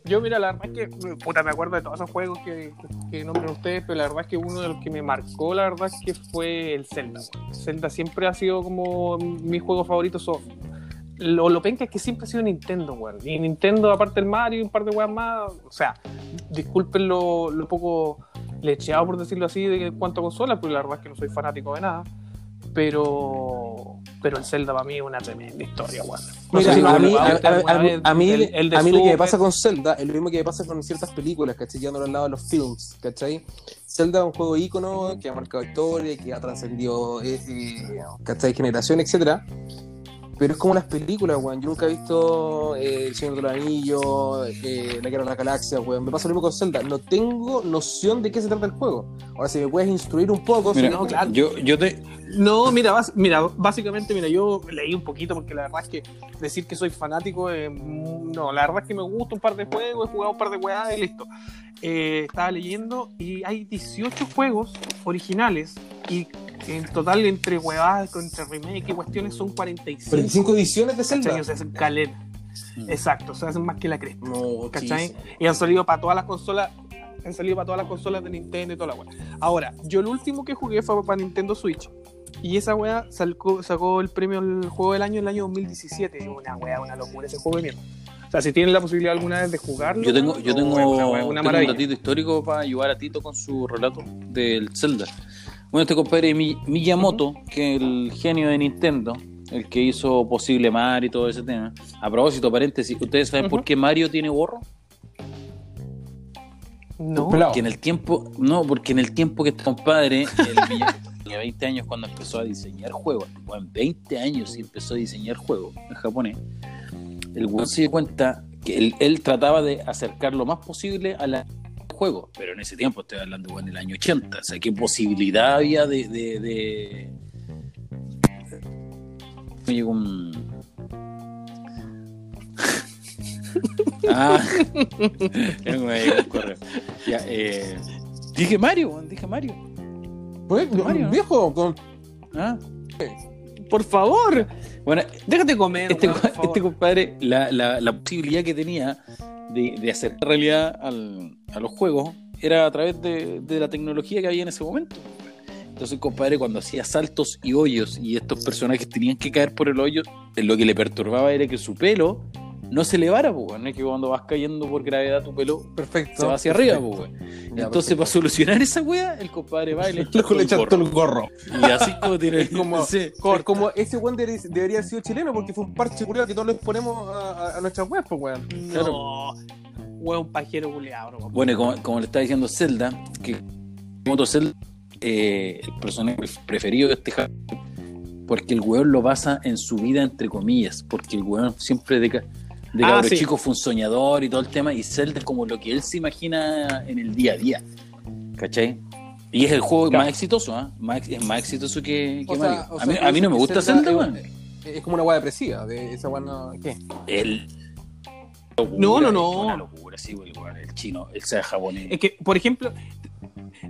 [SPEAKER 2] Yo, mira, la verdad es que, puta, me acuerdo de todos esos juegos que, que nombran ustedes, pero la verdad es que uno de los que me marcó, la verdad es que fue el Zelda. Zelda siempre ha sido como mi juego favorito. so- lo, lo penca es que siempre ha sido Nintendo, weón. Y Nintendo, aparte del Mario y un par de weas más, o sea, disculpen lo, lo poco lecheado, por decirlo así, de cuanto a consolas, porque la verdad es que no soy fanático de nada. Pero, pero el Zelda para mí es una tremenda historia, weón. No
[SPEAKER 3] Mira,
[SPEAKER 2] sé si lo
[SPEAKER 3] a mí, a, mí-
[SPEAKER 2] vez,
[SPEAKER 3] a mí,
[SPEAKER 2] el- el de
[SPEAKER 3] a mí lo que me pasa con Zelda es lo mismo que me pasa con ciertas películas, ¿cachai? Llevándolo al lado de los films, ¿cachai? Zelda es un juego ícono que ha marcado historia, que ha trascendido, eh, eh, ¿cachai? Generación, etcétera. Pero es como las películas, weón. Yo nunca he visto eh, El Señor de los Anillos, eh, La Guerra de las Galaxias, weón. Me pasa lo mismo con Zelda. No tengo noción de qué se trata el juego. Ahora, si me puedes instruir un poco,
[SPEAKER 1] Mira,
[SPEAKER 3] si no,
[SPEAKER 2] claro.
[SPEAKER 1] yo, yo te.
[SPEAKER 2] No, mira, bas- mira, básicamente, mira, yo leí un poquito porque la verdad es que decir que soy fanático, eh, no, la verdad es que me gusta un par de juegos, he jugado un par de weas y listo. Eh, estaba leyendo y hay 18 juegos originales y en total entre weadas, entre remake y cuestiones son 45.
[SPEAKER 3] 45 ediciones de. Zelda.
[SPEAKER 2] O sea, es caleta.
[SPEAKER 1] Mm.
[SPEAKER 2] Exacto, o sea, hacen más que la cresta.
[SPEAKER 3] No,
[SPEAKER 2] ¿cachai? Y han salido para todas las consolas. Han salido para todas las consolas de Nintendo y toda la weá. Ahora, yo el último que jugué fue para Nintendo Switch. Y esa weá sacó, sacó el premio al juego del año en el año 2017. Y una weá, una locura ese juego de mierda. O sea, si tienen la posibilidad alguna vez de jugarlo.
[SPEAKER 1] Yo tengo, yo tengo,
[SPEAKER 2] una, una
[SPEAKER 1] tengo un datito histórico para ayudar a Tito con su relato del Zelda. Bueno, este compadre Mi- Miyamoto, que es el genio de Nintendo, el que hizo posible Mario y todo ese tema. A propósito, paréntesis, ¿ustedes saben por qué Mario tiene gorro?
[SPEAKER 2] No.
[SPEAKER 3] Pelado.
[SPEAKER 1] Que en el tiempo, no, porque en el tiempo que este compadre, el Miyamoto, <laughs> tenía 20 años cuando empezó a diseñar juegos, bueno, 20 años y empezó a diseñar juegos en japonés, el weón se dio cuenta que él, él trataba de acercar lo más posible a la juego, pero en ese tiempo estoy hablando bueno, en el año 80, o sea, qué posibilidad había de... de, un... <laughs> ah, <laughs> un correo. Ya, eh, dije Mario, dije Mario.
[SPEAKER 3] Pues,
[SPEAKER 1] Mario, ¿no?
[SPEAKER 3] viejo, con...
[SPEAKER 1] Ah,
[SPEAKER 2] Por favor,
[SPEAKER 1] bueno,
[SPEAKER 2] déjate comer.
[SPEAKER 1] este,
[SPEAKER 2] weón, por favor.
[SPEAKER 1] este compadre, la, la, la posibilidad que tenía de, de hacer realidad al- a los juegos era a través de, de la tecnología que había en ese momento. Entonces, compadre, cuando hacía saltos y hoyos y estos personajes tenían que caer por el hoyo, lo que le perturbaba era que su pelo no se elevara, pues, no es que cuando vas cayendo por gravedad tu pelo
[SPEAKER 3] Perfecto.
[SPEAKER 1] se va hacia arriba, pues, Entonces, para solucionar esa wea, el compadre va y le echa todo
[SPEAKER 3] echan
[SPEAKER 1] el
[SPEAKER 3] todo
[SPEAKER 1] gorro.
[SPEAKER 3] el gorro.
[SPEAKER 1] Y así como tiene <laughs>
[SPEAKER 3] Es como,
[SPEAKER 1] Sí.
[SPEAKER 3] como, como ese weón debería, debería haber sido chileno porque fue un parche curioso que todos les ponemos a, a- nuestras webs, pues weón.
[SPEAKER 2] No. Weón pajero culeado, bro.
[SPEAKER 1] Bueno, y como, como le está diciendo Zelda, que Moto Zelda, eh, el personaje preferido de este porque el weón lo basa en su vida, entre comillas, porque el weón siempre de, de
[SPEAKER 2] Ah,
[SPEAKER 1] cabro
[SPEAKER 2] sí.
[SPEAKER 1] chico fue un soñador y todo el tema, y Zelda es como lo que él se imagina en el día a día, ¿cachai? Y es el juego
[SPEAKER 2] Claro.
[SPEAKER 1] más exitoso, ¿ah? Más, es más exitoso que, que
[SPEAKER 3] O sea,
[SPEAKER 1] Mario.
[SPEAKER 3] o
[SPEAKER 1] a,
[SPEAKER 3] sea,
[SPEAKER 1] mí, a mí no me gusta
[SPEAKER 3] Zelda
[SPEAKER 1] Zelda,
[SPEAKER 3] es-
[SPEAKER 1] weón.
[SPEAKER 3] Es como una weá depresiva, de esa no... ¿Qué?
[SPEAKER 1] El...
[SPEAKER 2] No, no, no.
[SPEAKER 1] Una locura, sí, el, weón, el chino, el sea japonés.
[SPEAKER 2] Es que, por ejemplo,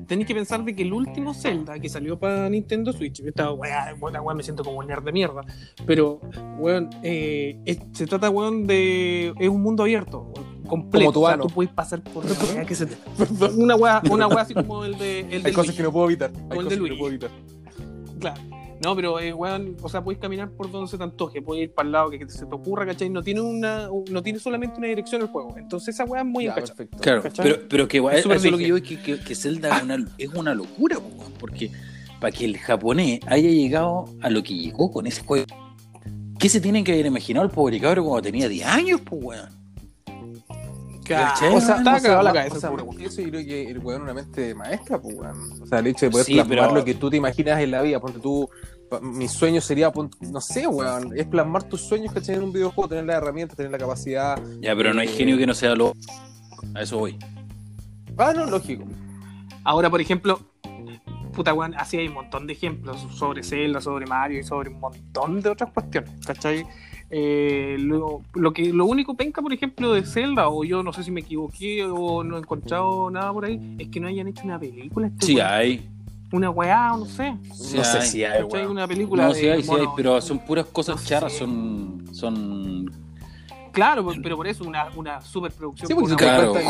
[SPEAKER 2] tenéis que pensar de que el último Zelda que salió para Nintendo Switch, esta weá, me siento como un nerd de mierda, pero, weón, eh, es- se trata, weón, de. Es un mundo abierto, completo.
[SPEAKER 3] Como tu
[SPEAKER 2] o sea, tú puedes pasar por la weá que se te. Una weá, una weá así como el de. El
[SPEAKER 3] Hay cosas que no puedo evitar. Hay cosas que no puedo evitar.
[SPEAKER 2] Claro. No, pero, eh, weón, o sea, puedes caminar por donde se te antoje, puedes ir para el lado que se te ocurra, ¿cachai? No tiene, una, no tiene solamente una dirección el juego. Entonces, esa weá es muy
[SPEAKER 3] Ya,
[SPEAKER 2] encachada.
[SPEAKER 3] perfecto.
[SPEAKER 1] Claro,
[SPEAKER 2] ¿Cachai?
[SPEAKER 1] pero, pero que
[SPEAKER 2] Es
[SPEAKER 1] eso es lo que yo que, que, que Zelda es una, es una locura, weón, porque para que el japonés haya llegado a lo que llegó con ese juego, ¿qué se tienen que haber imaginado el pobre cabro cuando tenía 10 años, pues, weón?
[SPEAKER 3] O sea,
[SPEAKER 2] Estaba
[SPEAKER 3] o sea,
[SPEAKER 2] cagado la cabeza,
[SPEAKER 3] o sea, eso yo creo que el weón es una mente maestra, pues weón. O sea, el hecho de poder
[SPEAKER 1] Sí,
[SPEAKER 3] plasmar
[SPEAKER 1] pero-
[SPEAKER 3] lo que tú te imaginas en la vida, porque tú, mi sueño sería, no sé, weón, es plasmar tus sueños que en un videojuego, tener las herramientas, tener la capacidad.
[SPEAKER 1] Ya, pero no hay genio que no sea lo... A eso voy.
[SPEAKER 3] Ah, no, lógico.
[SPEAKER 2] Ahora, por ejemplo, puta weón, así hay un montón de ejemplos sobre Zelda, sobre Mario y sobre un montón de otras cuestiones, ¿cachai? Eh, lo, lo que lo único penca, por ejemplo, de Zelda, o yo no sé si me equivoqué o no he encontrado nada por ahí, es que no hayan hecho una película. este
[SPEAKER 1] Sí hay.
[SPEAKER 2] Una weá, o no sé.
[SPEAKER 1] Sí
[SPEAKER 3] no sé si hay.
[SPEAKER 2] Una película.
[SPEAKER 1] No,
[SPEAKER 2] de
[SPEAKER 1] sí hay, sí hay,
[SPEAKER 2] mono.
[SPEAKER 1] pero son puras cosas
[SPEAKER 2] No
[SPEAKER 1] charras,
[SPEAKER 2] sé.
[SPEAKER 1] son... son...
[SPEAKER 2] Claro, pues, pero por eso una, una superproducción.
[SPEAKER 3] Sí, porque
[SPEAKER 1] Claro,
[SPEAKER 3] que,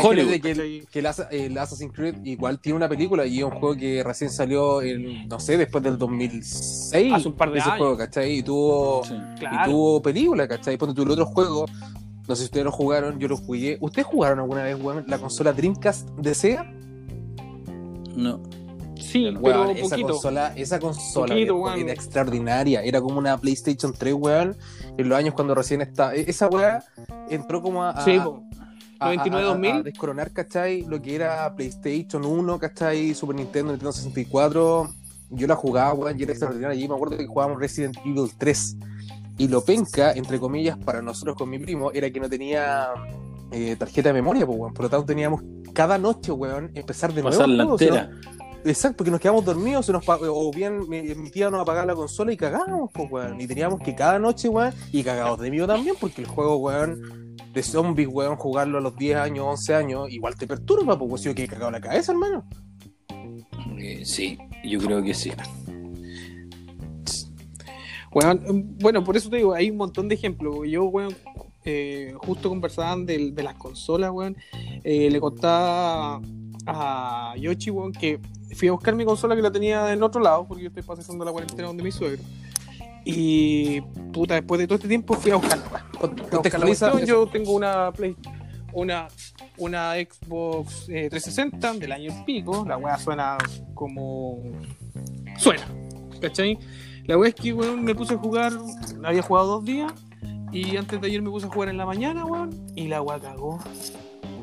[SPEAKER 3] el, que el, Assa- el Assassin's Creed igual tiene una película y es un juego que recién salió, en, no sé, después del 2006.
[SPEAKER 2] Hace un par de
[SPEAKER 3] ese
[SPEAKER 2] años.
[SPEAKER 3] juego, ¿cachai? Y tuvo,
[SPEAKER 1] sí.
[SPEAKER 3] y
[SPEAKER 2] Claro.
[SPEAKER 3] tuvo película, ¿cachai? Ponte tú el otro juego, no sé si ustedes lo jugaron, yo lo jugué. ¿Ustedes jugaron alguna vez, weón, la consola Dreamcast de Sega?
[SPEAKER 1] No.
[SPEAKER 2] Sí,
[SPEAKER 3] Weón,
[SPEAKER 2] pero
[SPEAKER 3] esa
[SPEAKER 2] poquito.
[SPEAKER 3] consola, esa consola
[SPEAKER 2] Poquito, weón.
[SPEAKER 3] era extraordinaria. Era como una PlayStation 3, weón. En los años cuando recién estaba. Esa weá entró como a. a-
[SPEAKER 2] Sí, po.
[SPEAKER 3] a- a-
[SPEAKER 2] 99,
[SPEAKER 3] a- a
[SPEAKER 2] 2000.
[SPEAKER 3] descoronar, ¿cachai? Lo que era PlayStation 1, ¿cachai? Super Nintendo, Nintendo 64. Yo la jugaba, weón, y era extraordinaria. Y me acuerdo que jugábamos Resident Evil 3. Y lo penca, entre comillas, para nosotros con mi primo, era que no tenía eh, tarjeta de memoria, pues, weón. Por lo tanto, teníamos cada noche, weón, empezar de nuevo.
[SPEAKER 1] Pasar la
[SPEAKER 3] no-
[SPEAKER 1] entera.
[SPEAKER 3] Exacto, porque nos quedamos dormidos o bien mi, tía nos apagaba la consola y cagábamos, pues, weón. Y teníamos que cada noche, weón, y cagados de miedo también, porque el juego, weón, de zombies, weón, jugarlo a los 10 años, 11 años, igual te perturba, pues, si yo que cagado la cabeza, hermano.
[SPEAKER 1] Eh, sí, yo creo que sí.
[SPEAKER 2] Weón, bueno, por eso te digo, hay un montón de ejemplos. Yo, weón, eh, justo conversaban del- de, las consolas, weón. eh, le contaba a Yoshi, weón, que fui a buscar mi consola que la tenía en otro lado, porque yo estoy pasando la cuarentena donde mi suegro. Y puta, después de todo este tiempo fui a buscar la weá. Fui a buscar la
[SPEAKER 3] Contextualiza
[SPEAKER 2] cuestión.
[SPEAKER 3] eso.
[SPEAKER 2] Yo tengo una Play, una, una Xbox eh, 360 del año y pico. La weá suena como. Suena, ¿cachai? La weá es que weón, me puse a jugar, había jugado dos días. Y antes de ayer me puse a jugar en la mañana, weón. Y la weá cagó.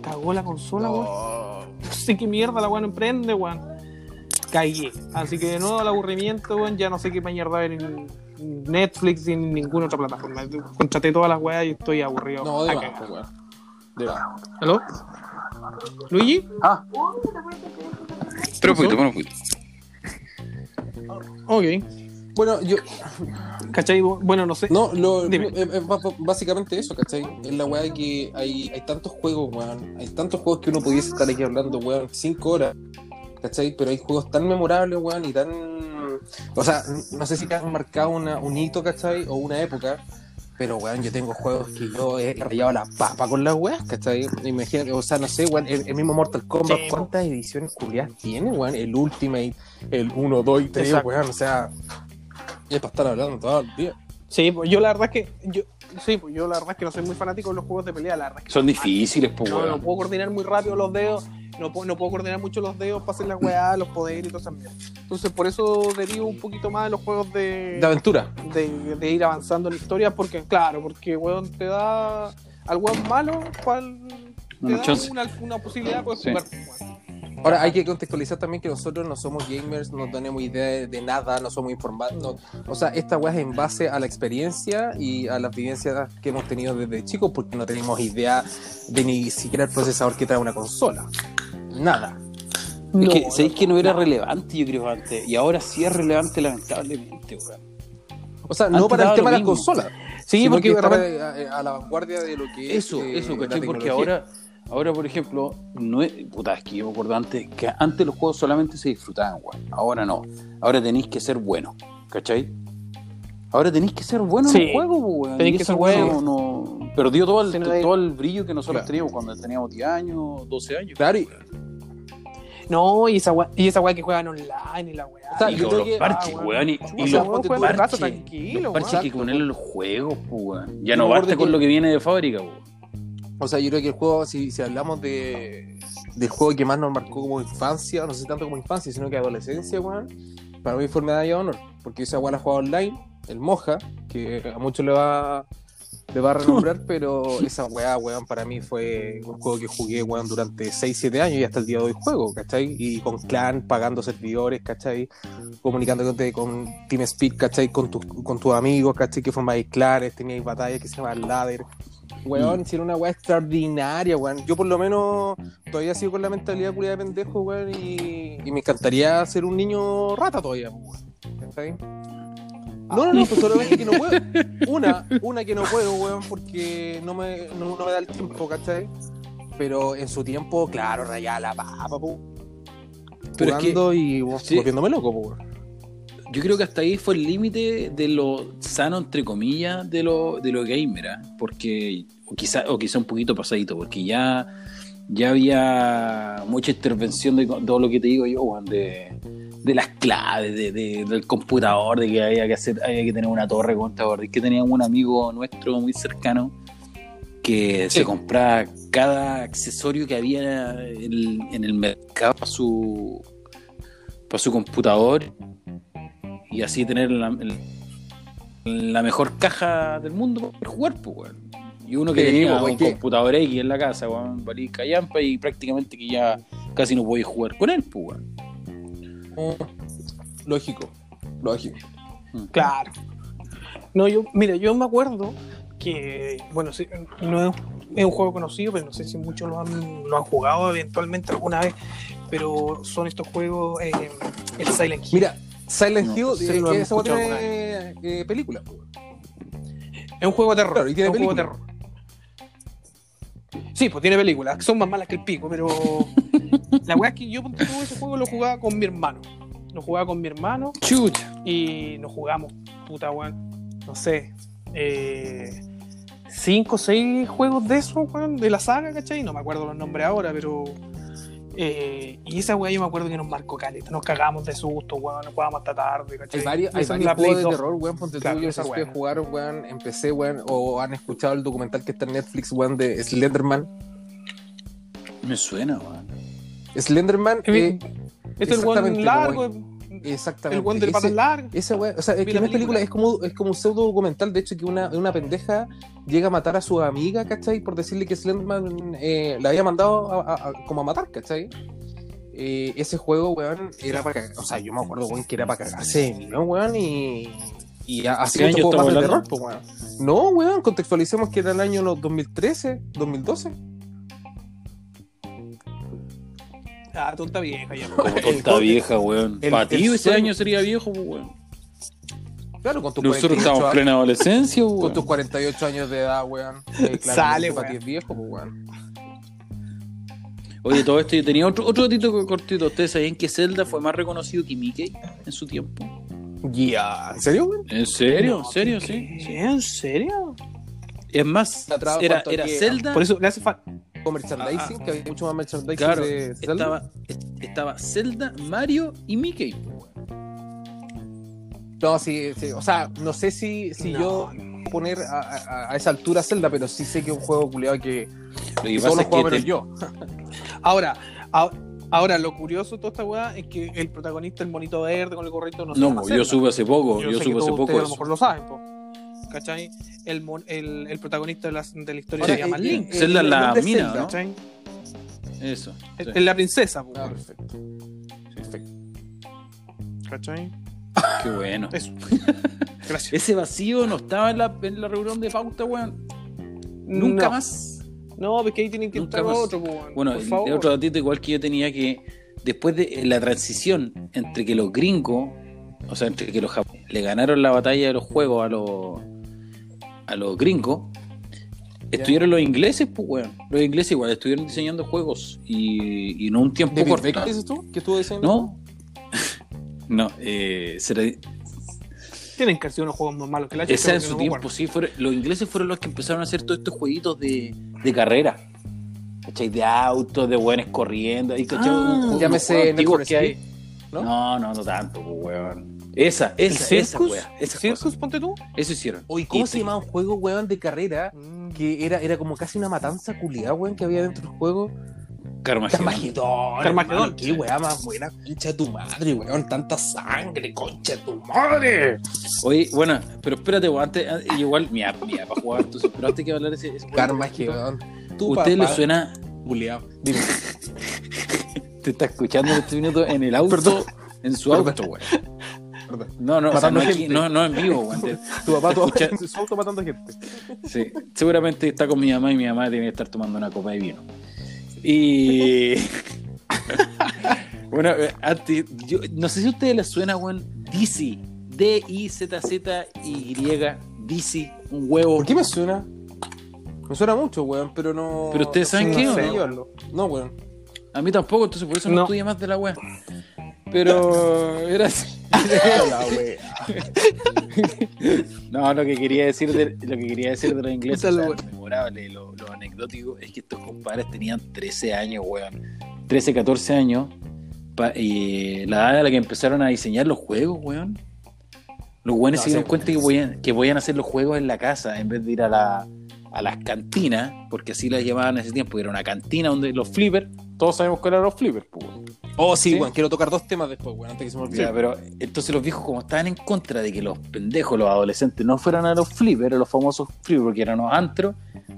[SPEAKER 2] Cagó la consola, weón. <laughs> No sé qué mierda la weá no emprende, weón. Caí. Así que de nuevo al aburrimiento, weón, ya no sé qué mierda ver en Netflix ni en ninguna otra plataforma. Contraté todas las weas y estoy aburrido.
[SPEAKER 3] No, de más, pues, weón. De más.
[SPEAKER 2] ¿Aló? ¿Luigi?
[SPEAKER 1] Ah, pero poquito, pero poquito.
[SPEAKER 2] Ok.
[SPEAKER 3] Bueno, yo.
[SPEAKER 2] ¿Cachai? Bueno, no sé.
[SPEAKER 3] No, lo,
[SPEAKER 2] Dime.
[SPEAKER 3] eh, eh, básicamente eso, ¿cachai? Es la weá que hay, hay tantos juegos, weón. Hay tantos juegos que uno pudiese estar aquí hablando, weón, cinco horas, ¿cachai? Pero hay juegos tan memorables, weón, y tan. O sea, no sé si que han marcado una, un hito, ¿cachai? O una época. Pero, weón, yo tengo juegos que yo he rayado la papa con las weas, ¿cachai? Imagínate, o sea, no sé, weón, el, el mismo Mortal Kombat,
[SPEAKER 2] Sí,
[SPEAKER 3] ¿cuántas ediciones culiadas tiene, weón? El Ultimate, el 1, 2 y 3,
[SPEAKER 2] Exacto.
[SPEAKER 3] weón, o sea, es para estar hablando todo el día.
[SPEAKER 2] Sí, pues yo la verdad es que. Yo, sí, pues yo la verdad es que no soy muy fanático de los juegos de pelea. La verdad es que
[SPEAKER 1] Son difíciles, pues,
[SPEAKER 2] no, no puedo coordinar muy rápido los dedos. No puedo, no puedo coordinar mucho los dedos para hacer las weas, los poderes y esas mierdas. Entonces, por eso derivo un poquito más de los juegos de.
[SPEAKER 3] De aventura.
[SPEAKER 2] de, de ir avanzando en la historia porque claro porque weón te da al weón malo cual te
[SPEAKER 1] Una
[SPEAKER 2] da
[SPEAKER 1] chance.
[SPEAKER 2] una, una posibilidad de
[SPEAKER 1] Sí.
[SPEAKER 2] jugar weón.
[SPEAKER 3] Ahora hay que contextualizar también que nosotros no somos gamers, no tenemos idea de, de nada, no somos informados. no- o sea, esta weá es en base a la experiencia y a las vivencias que hemos tenido desde chicos, porque no tenemos idea de ni siquiera el procesador que trae una consola. Nada.
[SPEAKER 1] Es que,
[SPEAKER 2] No,
[SPEAKER 1] ¿sabéis
[SPEAKER 2] no,
[SPEAKER 1] que no era
[SPEAKER 2] no.
[SPEAKER 1] relevante, yo creo, antes? Y ahora sí es relevante, lamentablemente, weón.
[SPEAKER 3] O sea, no para el tema de las consolas.
[SPEAKER 2] sí porque repente-
[SPEAKER 3] a, a la vanguardia de lo que es.
[SPEAKER 1] Eso,
[SPEAKER 3] eh,
[SPEAKER 1] ¿cachai? Porque ahora, ahora, por ejemplo, no es, puta, es que yo me acuerdo antes que antes los juegos solamente se disfrutaban, weón. Ahora no. Ahora tenéis que ser bueno, ¿cachai? Ahora tenéis que ser bueno en
[SPEAKER 2] Sí.
[SPEAKER 1] el juego, pues, weón.
[SPEAKER 2] Tenéis
[SPEAKER 1] Y
[SPEAKER 2] que
[SPEAKER 1] esa
[SPEAKER 2] ser
[SPEAKER 1] weá
[SPEAKER 2] bueno.
[SPEAKER 1] no, no- perdió todo el,
[SPEAKER 2] Sí, no hay-
[SPEAKER 1] todo el brillo que nosotros
[SPEAKER 3] Claro.
[SPEAKER 1] teníamos cuando teníamos 10 años, 12 años.
[SPEAKER 3] Claro, y,
[SPEAKER 2] no y esa wea, y esa wea que juegan online y la weá
[SPEAKER 3] O sea,
[SPEAKER 1] y
[SPEAKER 3] yo
[SPEAKER 1] los
[SPEAKER 3] que-
[SPEAKER 1] parches,
[SPEAKER 2] ah,
[SPEAKER 1] weón. Y, y
[SPEAKER 3] o sea,
[SPEAKER 1] los
[SPEAKER 2] rato
[SPEAKER 1] parches,
[SPEAKER 2] tranquilo
[SPEAKER 1] los parches que ponerle en los juegos, pues, weón. Ya no basta con
[SPEAKER 3] que-
[SPEAKER 1] lo que viene de fábrica, pues. weón.
[SPEAKER 3] O sea, yo creo que el juego, si, si hablamos de del juego que más nos marcó como infancia, no sé tanto como infancia, sino que adolescencia, weón, para mí fue Medalla de Honor, porque esa weá la jugaba online, el Moja, que a muchos le va le va a renombrar, <laughs> pero esa weá, weón, para mí fue un juego que jugué, weón, durante 6, 7 años y hasta el día de hoy juego, ¿cachai? Y con clan, pagando servidores, ¿cachai? Comunicándote con TeamSpeak, ¿cachai? Con, tus con tus amigos, ¿cachai? Que formáis clanes, teníais batallas que se llamaban ladder. Weón,
[SPEAKER 1] Mm.
[SPEAKER 3] si era una weá extraordinaria, weón. Yo por lo menos todavía sigo con la mentalidad culia de pendejo, weón, y, y me encantaría ser un niño rata todavía, weón. ¿Cachai? No, no, no, pues solamente que no puedo. Una, una que no puedo, weón, porque no me, no, no me da el tiempo, ¿cachai? Pero en su tiempo, claro, rayaba la papa, po.
[SPEAKER 1] Pero es que-
[SPEAKER 3] y weón,
[SPEAKER 1] sí.
[SPEAKER 3] volviéndome loco, po, weón.
[SPEAKER 1] Yo creo que hasta ahí fue el límite de lo sano, entre comillas, de lo, de lo gamer, ¿ah? porque, o quizá, o quizá un poquito pasadito, porque ya, ya había mucha intervención de todo lo que te digo yo, de, de las claves, de, de- del computador, de que había que hacer, había que tener una torre contador, que teníamos un amigo nuestro muy cercano que
[SPEAKER 3] Sí.
[SPEAKER 1] se compraba cada accesorio que había en el, en el mercado para su, para su computador y así tener la, mejor caja del mundo para jugar, pues, weón. Y uno que
[SPEAKER 3] Sí,
[SPEAKER 1] tenía
[SPEAKER 3] pues,
[SPEAKER 1] un
[SPEAKER 3] que-
[SPEAKER 1] computador X en la casa, weón, valía callampa y prácticamente que ya casi no podía jugar con él, pues, weón.
[SPEAKER 3] Mm, Lógico, lógico.
[SPEAKER 2] Claro. No, yo, mira, yo me acuerdo que, bueno, sí, no es, es un juego conocido, pero no sé si muchos lo han, lo han jugado eventualmente alguna vez, pero son estos juegos, eh, el Silent Hill.
[SPEAKER 3] Mira, Silent
[SPEAKER 1] No,
[SPEAKER 3] Hill, eh, que
[SPEAKER 2] hemos
[SPEAKER 3] esa tiene eh, película,
[SPEAKER 2] es un juego de terror.
[SPEAKER 3] Claro, y tiene
[SPEAKER 2] un juego de terror. Sí, pues tiene películas, que son más malas que el pico, pero <laughs> la weá es que yo ese juego lo jugaba con mi hermano. Lo jugaba con mi hermano
[SPEAKER 1] Chucha.
[SPEAKER 2] y nos jugamos, puta weón, no sé, eh, cinco o seis juegos de esos, weón, de la saga, ¿cachai? No me acuerdo los nombres ahora, pero Eh, y esa weá yo me acuerdo que nos marcó caleta. Nos cagamos de susto, weón. Nos jugábamos hasta tarde, ¿cachai?
[SPEAKER 3] Hay varios, hay varios juegos de
[SPEAKER 2] 2.
[SPEAKER 3] terror, weón. Ponte
[SPEAKER 2] Claro,
[SPEAKER 3] tú, yo sé que jugaron, weón, empecé, weón, o han escuchado el documental que está en Netflix, weón, de Slenderman.
[SPEAKER 1] Me suena, weón.
[SPEAKER 3] Slenderman,
[SPEAKER 2] Eh, Este es el weón largo,
[SPEAKER 3] exactamente.
[SPEAKER 2] el weón de
[SPEAKER 3] Ese-
[SPEAKER 2] largas.
[SPEAKER 3] Esa weá, o sea, es que no es película,
[SPEAKER 2] película.
[SPEAKER 3] es como, es como un pseudo documental, de hecho, que una, una pendeja llega a matar a su amiga, ¿cachai? Por decirle que Slenderman eh, la había mandado a, a- a- como a matar, ¿cachai? Eh, ese juego, weón, era para cagar, o sea, yo me acuerdo, weón, que era para cagarse miedo, weón, y, y así
[SPEAKER 1] ¿Qué
[SPEAKER 3] muchos
[SPEAKER 1] año
[SPEAKER 3] más de terror, pues, weón. No, weón, contextualicemos que era el año no, 2013, 2012.
[SPEAKER 2] Ah, tonta vieja ya.
[SPEAKER 1] Como tonta vieja, weón. Para ti ese
[SPEAKER 3] sueño-
[SPEAKER 1] año sería viejo, pues, weón.
[SPEAKER 3] Claro, con tus
[SPEAKER 1] Nosotros
[SPEAKER 3] 48
[SPEAKER 1] estamos en plena adolescencia,
[SPEAKER 3] Con
[SPEAKER 1] weón.
[SPEAKER 3] tus 48 años de edad, weón. Eh,
[SPEAKER 2] Sale,
[SPEAKER 3] para ti es viejo, pues, weón.
[SPEAKER 1] Oye, todo esto yo tenía otro, otro datito cortito. ¿Ustedes sabían que Zelda fue más reconocido que Mickey en su tiempo?
[SPEAKER 3] Ya, ¿en serio, weón?
[SPEAKER 1] ¿En serio? ¿En serio? Sí.
[SPEAKER 2] ¿En serio?
[SPEAKER 1] Es más, era, era Zelda.
[SPEAKER 2] Por eso le hace falta.
[SPEAKER 3] Con merchandising,
[SPEAKER 1] Ah,
[SPEAKER 3] que había mucho más merchandising
[SPEAKER 1] Claro,
[SPEAKER 3] de Zelda.
[SPEAKER 1] estaba, estaba Zelda, Mario y Mickey.
[SPEAKER 3] No, sí, sí, o sea, no sé si, si
[SPEAKER 2] No,
[SPEAKER 3] yo poner a, a- a esa altura Zelda, pero sí sé que es un juego culiado que,
[SPEAKER 1] Lo
[SPEAKER 3] que
[SPEAKER 1] que
[SPEAKER 3] menos
[SPEAKER 1] te-
[SPEAKER 3] yo. <laughs>
[SPEAKER 2] Ahora, a- ahora lo curioso de toda esta weá es que el protagonista, el monito verde con el gorrito, no se
[SPEAKER 1] No, yo supe hace poco, yo, supe hace poco
[SPEAKER 2] ustedes a lo
[SPEAKER 1] eso.
[SPEAKER 2] mejor lo saben, po. ¿Cachai? El, el, el protagonista de la, de la historia
[SPEAKER 3] Ahora,
[SPEAKER 2] se llama Link.
[SPEAKER 3] eh,
[SPEAKER 1] Zelda
[SPEAKER 3] el
[SPEAKER 1] la
[SPEAKER 3] nombre
[SPEAKER 1] mina,
[SPEAKER 3] Zelda.
[SPEAKER 1] ¿no?
[SPEAKER 2] ¿Cachai?
[SPEAKER 1] Eso.
[SPEAKER 2] Es,
[SPEAKER 1] sí.
[SPEAKER 2] es la princesa, po,
[SPEAKER 3] Ah, perfecto. Perfecto.
[SPEAKER 2] ¿cachai? <laughs>
[SPEAKER 1] Qué bueno.
[SPEAKER 2] Eso. <laughs> Gracias.
[SPEAKER 1] Ese vacío no estaba en la, en la reunión de pauta, weón. Nunca
[SPEAKER 2] No.
[SPEAKER 1] más.
[SPEAKER 2] No, porque ahí tienen que
[SPEAKER 1] Nunca
[SPEAKER 2] entrar
[SPEAKER 1] más.
[SPEAKER 2] otro, po, weón.
[SPEAKER 1] Bueno,
[SPEAKER 2] por
[SPEAKER 1] el-
[SPEAKER 2] favor.
[SPEAKER 1] el otro datito igual que yo tenía que después de la transición entre que los gringos, o sea, entre que los japoneses le ganaron la batalla de los juegos a los a los gringos, estuvieron los ingleses, pues weón. Los ingleses igual estuvieron diseñando juegos y, y no un tiempo
[SPEAKER 3] ¿David
[SPEAKER 1] corto.
[SPEAKER 3] Dices tú? ¿Qué estuvo diciendo?
[SPEAKER 1] No, <laughs> no, eh, será-
[SPEAKER 2] Tienen que sido unos juegos más malos que la
[SPEAKER 1] esa
[SPEAKER 2] chucha,
[SPEAKER 1] en su
[SPEAKER 2] no me
[SPEAKER 1] tiempo, sí, fueron, los ingleses fueron los que empezaron a hacer todos estos jueguitos de, de carrera. ¿Cachai? De autos, de buenos corriendo. Y, ¿cachai?
[SPEAKER 2] Ah,
[SPEAKER 1] Un-
[SPEAKER 3] Need
[SPEAKER 1] antiguos
[SPEAKER 3] for
[SPEAKER 1] que hay.
[SPEAKER 3] ¿no?
[SPEAKER 1] ¿no? no, no, tanto, pues, weón. Esa,
[SPEAKER 2] ¿El
[SPEAKER 1] esa, esa,
[SPEAKER 2] Circus?
[SPEAKER 1] weá, esa
[SPEAKER 2] ¿Circus, ponte tú?
[SPEAKER 1] Eso hicieron.
[SPEAKER 3] Oye, ¿cómo se llamaba un juego, weón, de carrera?
[SPEAKER 2] Mm.
[SPEAKER 3] Que era, era como casi una matanza culiada, weón, que había dentro del juego. Carmagedón.
[SPEAKER 2] Carmagedón.
[SPEAKER 3] Qué weá más buena, concha de tu madre, weón. Tanta sangre, concha de tu madre.
[SPEAKER 1] Oye, bueno, pero espérate, weón, antes, antes- igual, mira, mira, para jugar, entonces, pero antes que hablar ese, ese
[SPEAKER 3] Carmagedón.
[SPEAKER 1] ¿Usted le suena,
[SPEAKER 3] culiao. Dime. <laughs>
[SPEAKER 1] te está escuchando en este minuto en el auto,
[SPEAKER 3] Perdón.
[SPEAKER 1] en su
[SPEAKER 3] Perdón.
[SPEAKER 1] auto, weón? No, no, o sea,
[SPEAKER 3] Matando
[SPEAKER 1] no, aquí- no, no en vivo, weón. te- <laughs>
[SPEAKER 3] Tu papá, tu
[SPEAKER 1] Escucha-
[SPEAKER 3] en su auto matando gente.
[SPEAKER 1] Sí, seguramente está con mi mamá y mi mamá tiene que estar tomando una copa de vino. Y. <laughs> bueno, eh, antes, yo, no sé si a ustedes les suena, weón, Dizzy. D-I-Z-Z-Y. Dizzy, un huevo.
[SPEAKER 3] ¿Por qué me suena? Me suena mucho, weón, pero no.
[SPEAKER 1] ¿Pero ustedes saben
[SPEAKER 3] no
[SPEAKER 1] qué, no?
[SPEAKER 3] No, weón.
[SPEAKER 1] A mí tampoco, entonces por eso no,
[SPEAKER 2] No.
[SPEAKER 1] estudié más de la wea. Pero <laughs> era así. <laughs> <laughs> No, lo que quería decir de, lo que quería decir de los ingleses, o sea,
[SPEAKER 2] lo-
[SPEAKER 1] lo memorable, lo, lo anecdótico, es que estos compadres tenían 13 años, weón. 13, 14 años. pa- y la edad a la que empezaron a diseñar los juegos, weón. Los weones
[SPEAKER 3] No,
[SPEAKER 1] se dieron cuenta que podían, que podían hacer los juegos en la casa en vez de ir a la a las cantinas, porque así las llamaban en ese tiempo, era una cantina donde los flippers, todos sabemos cuáles eran los flippers, pues.
[SPEAKER 3] Oh, sí,
[SPEAKER 1] ¿Sí?
[SPEAKER 3] weón. Quiero tocar dos temas después, weón, antes que se me olvide.
[SPEAKER 1] Pero entonces los viejos, como estaban en contra de que los pendejos, los adolescentes, no fueran a los flippers, a los famosos flippers, porque eran los antros,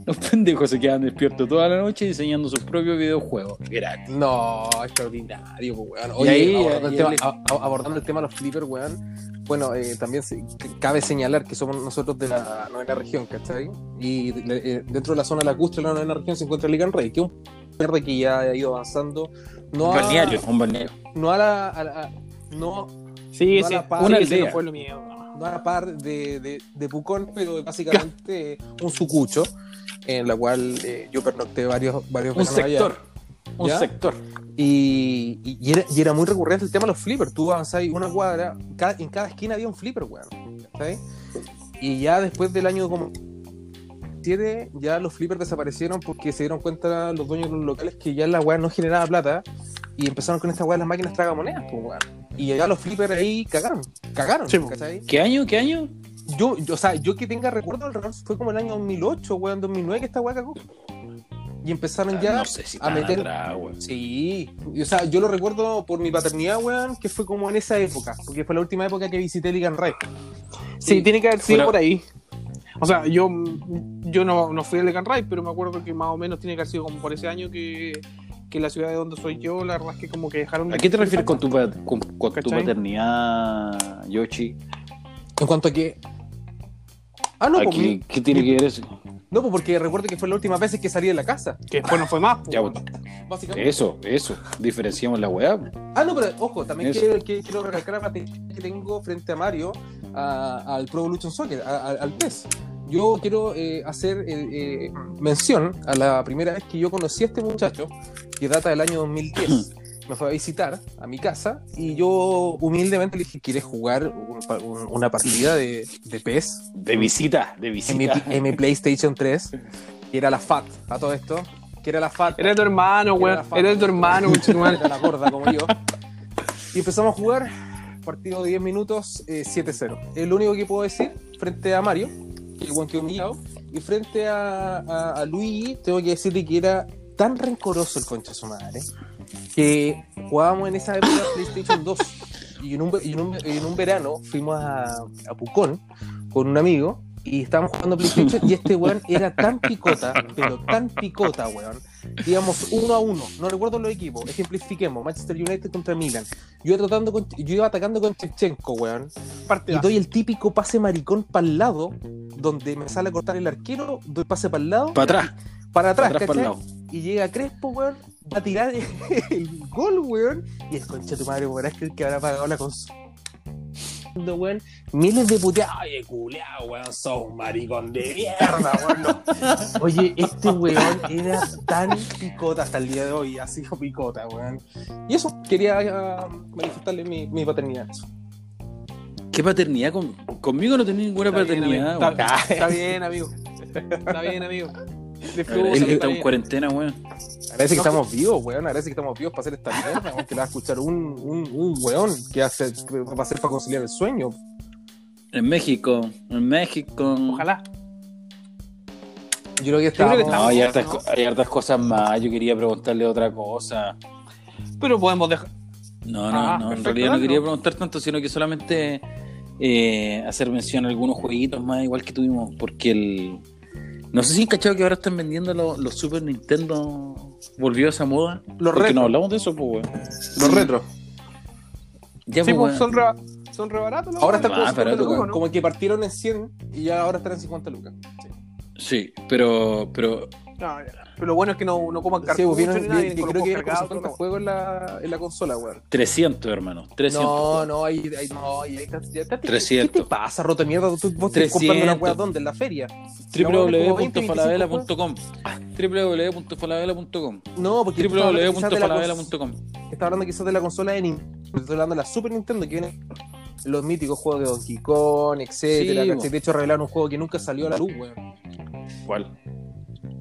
[SPEAKER 1] los <laughs> pendejos se quedaban despiertos toda la noche diseñando sus propios videojuegos. Gratis.
[SPEAKER 3] No, extraordinario, pues, weón.
[SPEAKER 1] Y
[SPEAKER 3] Oye,
[SPEAKER 1] ahí,
[SPEAKER 3] abordando, el tema,
[SPEAKER 1] le-
[SPEAKER 3] a- a- abordando el tema de los flippers, weón. Bueno, eh, también se- cabe señalar que somos nosotros de la novena región, ¿cachai? Y eh, dentro de la zona lacustre de la novena región se encuentra Ligan Rey, que es un verde que ya ha ido avanzando. No
[SPEAKER 1] Un balneario, un balneario.
[SPEAKER 3] no a la. a la- no,
[SPEAKER 2] Sí,
[SPEAKER 3] No a
[SPEAKER 2] sí,
[SPEAKER 3] la par-
[SPEAKER 2] una aldea. No fue lo mío.
[SPEAKER 3] no a la par de, de, de Pucón, pero básicamente un sucucho, en la cual eh, yo pernocté varios, varios
[SPEAKER 1] Un
[SPEAKER 3] allá.
[SPEAKER 1] sector. Un
[SPEAKER 3] ¿Ya?
[SPEAKER 1] sector.
[SPEAKER 3] Y, y- y era, y era muy recurrente el tema de los flippers. Tú avanzabas una cuadra, cada- en cada esquina había un flipper, weón. ¿cachai? Y ya después del año como 2007 ya los flippers desaparecieron porque se dieron cuenta los dueños de los locales que ya la weá no generaba plata y empezaron con esta weá las máquinas tragamonedas, pues weón. Y ya los flippers ahí cagaron, cagaron.
[SPEAKER 1] ¿Qué año? ¿Qué año?
[SPEAKER 3] Yo, yo, o sea, yo que tenga recuerdo, el reloj fue como el año 2008, weón, 2009 que esta weá cagó. Y empezaron ya
[SPEAKER 1] Ah, no sé si
[SPEAKER 3] a meter.
[SPEAKER 1] atrás.
[SPEAKER 3] Sí, y, o sea, yo lo recuerdo por mi paternidad, weón, que fue como en esa época, porque fue la última época que visité Ligan Ray.
[SPEAKER 2] Sí, tiene que haber sido
[SPEAKER 1] Fuera-
[SPEAKER 2] por ahí. O sea, yo, yo no, no fui al Legan Ray, pero me acuerdo que más o menos tiene que haber sido como por ese año que, que la ciudad de donde soy yo, la verdad es que como que dejaron de
[SPEAKER 1] ¿A qué te refieres con tu, con, con tu paternidad, Yoshi?
[SPEAKER 3] En cuanto a que. Ah, no,
[SPEAKER 1] ¿A
[SPEAKER 3] pues,
[SPEAKER 1] qué, tiene que ver eso?
[SPEAKER 3] no, pues porque recuerdo que fue la última vez que salí de la casa.
[SPEAKER 2] Que después no fue más. po.
[SPEAKER 1] Ya, pues,
[SPEAKER 3] básicamente.
[SPEAKER 1] eso, eso. Diferenciamos la weá.
[SPEAKER 3] Ah, no, pero ojo, también quiero, que- quiero recalcar la paternidad que tengo frente a Mario, a- al Pro Evolution Soccer, a- a- al PES. Yo quiero eh, hacer eh, eh, mención a la primera vez que yo conocí a este muchacho, que data del año 2010. <clears throat> Me fue a visitar a mi casa y yo humildemente le dije, ¿quieres jugar un- un- una partida de, de PES?
[SPEAKER 1] De visita, de
[SPEAKER 3] En mi,
[SPEAKER 1] visita.
[SPEAKER 3] en mi PlayStation 3, que era la FAT, a todo esto, que era la FAT.
[SPEAKER 2] Era tu hermano, weón.
[SPEAKER 3] era
[SPEAKER 2] Era tu hermano. <laughs>
[SPEAKER 3] Era la gorda como yo. Y empezamos a jugar, partido de 10 minutos, eh, 7-0. Es lo único que puedo decir frente a Mario, humillado. Y frente a, a, Luigi, tengo que decirle que era tan rencoroso el concha su madre, que jugábamos en esa época <coughs> PlayStation 2. Y en un, en un, en un verano fuimos a, a Pucón con un amigo y estábamos jugando PlayStation y este weón era tan picota, <laughs> pero tan picota, weón. Íbamos uno a uno, no recuerdo los equipos, ejemplifiquemos, Manchester United contra Milan. Yo, iba tratando con, yo iba atacando con Chevchenko, weón. Y doy el típico pase maricón para el lado, donde me sale a cortar el arquero, doy pase para el lado,
[SPEAKER 1] Para atrás,
[SPEAKER 3] para atrás,
[SPEAKER 1] para atrás.
[SPEAKER 3] Y llega Crespo, weón, va a tirar <laughs> el gol, weón. Y el concha de tu madre, weón, es que el que habrá pagado la consola. Weón, miles de puteados. Oye, culeado, weón, sos un maricón de mierda, <laughs> weón. no. Oye, este weón era tan picota hasta el día de hoy, ha sido picota, weón. Y eso, quería ah, manifestarle mi, mi paternidad.
[SPEAKER 1] ¿Qué paternidad? Con- conmigo no tenía ninguna
[SPEAKER 2] Está bien,
[SPEAKER 1] paternidad.
[SPEAKER 2] Está, está bien, amigo. Está bien, amigo.
[SPEAKER 1] Agradece que
[SPEAKER 2] está
[SPEAKER 1] está en cuarentena, weón.
[SPEAKER 3] Agradece que estamos vivos, weón. Agradece que estamos vivos para hacer esta mierda, weón. Que la va a escuchar un, un, un weón que hace, va a hacer para conciliar el sueño.
[SPEAKER 1] En México, en México.
[SPEAKER 2] Ojalá.
[SPEAKER 3] Yo creo que estamos.
[SPEAKER 1] No, hay hartas,
[SPEAKER 2] ¿no?
[SPEAKER 1] hay hartas cosas más. Yo quería preguntarle otra cosa.
[SPEAKER 2] Pero podemos dejar.
[SPEAKER 1] No, no,
[SPEAKER 2] Ah,
[SPEAKER 1] no. En realidad no quería preguntar tanto, sino que solamente eh, hacer mención a algunos jueguitos más, igual que tuvimos. Porque el. No sé si han cachado que ahora están vendiendo los, los Super Nintendo. Volvió a esa moda.
[SPEAKER 3] Los
[SPEAKER 1] Porque
[SPEAKER 3] retro.
[SPEAKER 1] no hablamos de eso, pues, weón.
[SPEAKER 3] Los retros.
[SPEAKER 1] Ya,
[SPEAKER 2] Sí,
[SPEAKER 1] pues,
[SPEAKER 2] pues,
[SPEAKER 1] weón.
[SPEAKER 2] son re, son re baratos. ¿no?
[SPEAKER 3] Ahora están
[SPEAKER 1] Ah,
[SPEAKER 3] como 50
[SPEAKER 1] pero-
[SPEAKER 3] lucas.
[SPEAKER 2] ¿no?
[SPEAKER 3] Como que partieron en 100 y ya ahora están en 50 lucas. Sí.
[SPEAKER 1] Sí, pero, pero
[SPEAKER 2] No, ya. Pero lo bueno es que no, no coman
[SPEAKER 3] Sí,
[SPEAKER 2] cartuchos
[SPEAKER 3] pues vienen,
[SPEAKER 2] ni nada, con
[SPEAKER 3] creo que
[SPEAKER 2] cargados,
[SPEAKER 3] 50
[SPEAKER 2] todo.
[SPEAKER 3] juegos en la, en la consola, weón.
[SPEAKER 1] 300, hermano. 300.
[SPEAKER 3] No, no, ahí, ahí, no, ahí, ahí está, ya está- ¿Qué
[SPEAKER 1] 300.
[SPEAKER 3] te pasa, roto de mierda? ¿Tú, vos estás
[SPEAKER 1] 300.
[SPEAKER 3] comprando una weá dónde? En la feria.
[SPEAKER 1] www.falabella.com www.falabella.com
[SPEAKER 3] No, porque tú estás hablando quizás de la cons-
[SPEAKER 1] www.falabella.com
[SPEAKER 3] Está hablando quizás de la consola de Nintendo. Estoy hablando de la Super Nintendo que viene los míticos juegos de Donkey Kong, etcétera.
[SPEAKER 1] Sí.
[SPEAKER 3] De hecho, revelaron un juego que nunca salió a la luz, weón.
[SPEAKER 1] ¿Cuál?